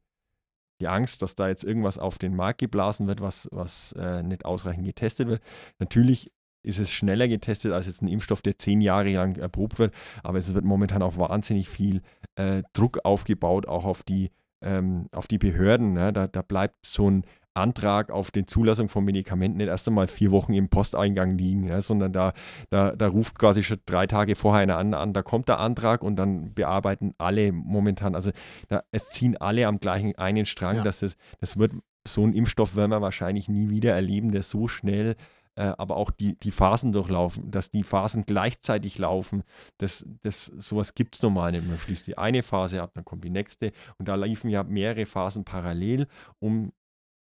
Speaker 2: die Angst, dass da jetzt irgendwas auf den Markt geblasen wird, was, was äh, nicht ausreichend getestet wird. Natürlich ist es schneller getestet als jetzt ein Impfstoff, der zehn Jahre lang erprobt wird, aber es wird momentan auch wahnsinnig viel äh, Druck aufgebaut, auch auf die, ähm, auf die Behörden. Ne? Da, da bleibt so ein Antrag auf die Zulassung von Medikamenten nicht erst einmal vier Wochen im Posteingang liegen, ja, sondern da, da, da ruft quasi schon drei Tage vorher einer an, an, da kommt der Antrag und dann bearbeiten alle momentan, also da, es ziehen alle am gleichen einen Strang, ja. dass es, das wird, so ein Impfstoff werden wir wahrscheinlich nie wieder erleben, der so schnell äh, aber auch die, die Phasen durchlaufen, dass die Phasen gleichzeitig laufen, das, das, sowas gibt es normal nicht. Man schließt die eine Phase ab, dann kommt die nächste und da liefen ja mehrere Phasen parallel, um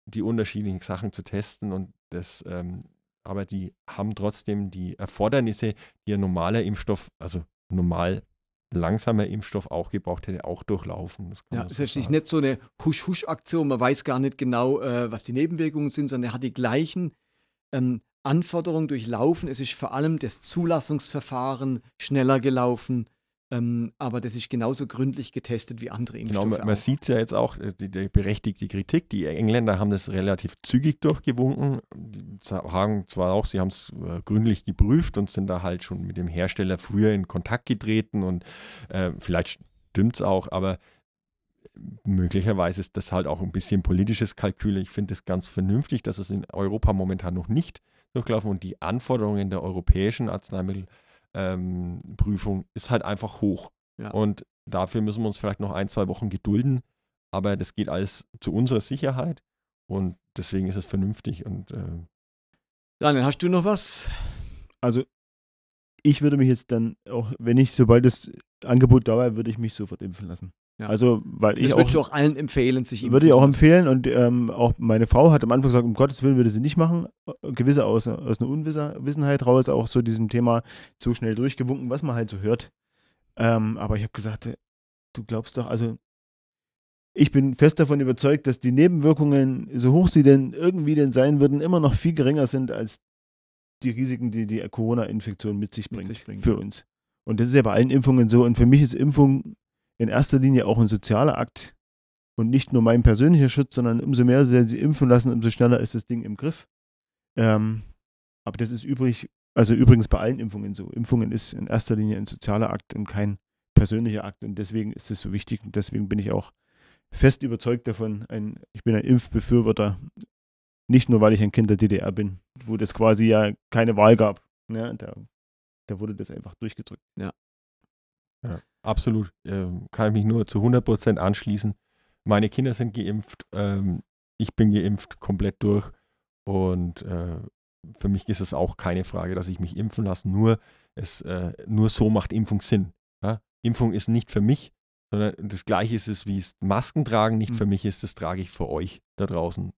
Speaker 2: die unterschiedlichen Sachen zu testen und das, ähm, aber die haben trotzdem die Erfordernisse, die ein normaler Impfstoff, also normal langsamer Impfstoff auch gebraucht hätte, auch durchlaufen.
Speaker 1: Das ja, es ist so nicht so eine Husch-Husch-Aktion, man weiß gar nicht genau, äh, was die Nebenwirkungen sind, sondern er hat die gleichen ähm, Anforderungen durchlaufen. Es ist vor allem das Zulassungsverfahren schneller gelaufen. Ähm, aber das ist genauso gründlich getestet wie andere
Speaker 2: Impfstoffe. Genau, man, man sieht es ja jetzt auch, äh, die, die, berechtigte Kritik. Die Engländer haben das relativ zügig durchgewunken. Die sagen zwar auch, sie haben es äh, gründlich geprüft und sind da halt schon mit dem Hersteller früher in Kontakt getreten und äh, vielleicht stimmt es auch, aber möglicherweise ist das halt auch ein bisschen politisches Kalkül. Ich finde es ganz vernünftig, dass es in Europa momentan noch nicht durchlaufen und die Anforderungen der europäischen Arzneimittel ähm, ist halt einfach hoch. Ja. Und dafür müssen wir uns vielleicht noch ein, zwei Wochen gedulden. Aber das geht alles zu unserer Sicherheit und deswegen ist es vernünftig. Und, äh
Speaker 1: Daniel, hast du noch was?
Speaker 3: Also, ich würde mich jetzt dann auch, wenn ich, sobald das Angebot da war, würde ich mich sofort impfen lassen. Ja. Also, weil ich
Speaker 1: das
Speaker 3: auch.
Speaker 1: auch allen empfehlen, sich
Speaker 3: impfen Würde ich auch empfehlen und ähm, auch meine Frau hat am Anfang gesagt, um Gottes Willen würde sie nicht machen. Gewisse aus, aus einer Unwissenheit raus, auch so diesem Thema zu schnell durchgewunken, was man halt so hört. Ähm, aber ich habe gesagt, äh, du glaubst doch, also ich bin fest davon überzeugt, dass die Nebenwirkungen, so hoch sie denn irgendwie denn sein würden, immer noch viel geringer sind als die Risiken, die die Corona-Infektion mit sich bringt, mit sich bringt für uns. Und das ist ja bei allen Impfungen so. Und für mich ist Impfung in erster Linie auch ein sozialer Akt und nicht nur mein persönlicher Schutz, sondern umso mehr sie impfen lassen, umso schneller ist das Ding im Griff. Ähm, aber das ist übrig, also übrigens bei allen Impfungen so. Impfungen ist in erster Linie ein sozialer Akt und kein persönlicher Akt. Und deswegen ist es so wichtig und deswegen bin ich auch fest überzeugt davon, ein, ich bin ein Impfbefürworter, nicht nur weil ich ein Kind der DDR bin, wo das quasi ja keine Wahl gab. Ja, da, da wurde das einfach durchgedrückt.
Speaker 2: Ja. ja absolut. Ähm, kann ich mich nur zu 100% anschließen. Meine Kinder sind geimpft, ähm, ich bin geimpft komplett durch und äh, für mich ist es auch keine Frage, dass ich mich impfen lasse. Nur, es, äh, nur so macht Impfung Sinn. Ja? Impfung ist nicht für mich, sondern das Gleiche ist es, wie es Masken tragen nicht mhm. für mich ist, das trage ich für euch da draußen.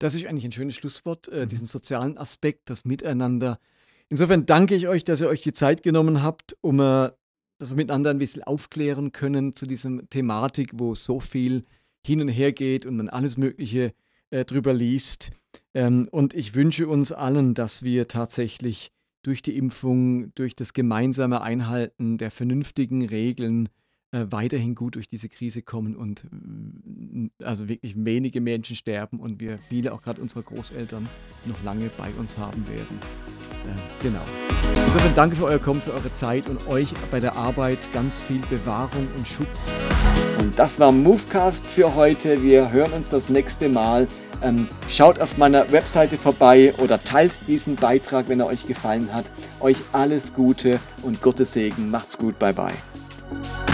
Speaker 1: Das ist eigentlich ein schönes Schlusswort, äh, mhm. diesen sozialen Aspekt, das Miteinander. Insofern danke ich euch, dass ihr euch die Zeit genommen habt, um äh, dass wir miteinander ein bisschen aufklären können zu diesem Thematik, wo so viel hin und her geht und man alles Mögliche äh, drüber liest. Ähm, und ich wünsche uns allen, dass wir tatsächlich durch die Impfung, durch das gemeinsame Einhalten der vernünftigen Regeln äh, weiterhin gut durch diese Krise kommen und äh, also wirklich wenige Menschen sterben und wir viele, auch gerade unsere Großeltern, noch lange bei uns haben werden. Äh, genau. Insofern danke für euer Kommen, für eure Zeit und euch bei der Arbeit ganz viel Bewahrung und Schutz. Und das war Movecast für heute. Wir hören uns das nächste Mal. Ähm, schaut auf meiner Webseite vorbei oder teilt diesen Beitrag, wenn er euch gefallen hat. Euch alles Gute und Gottes Segen. Macht's gut. Bye bye.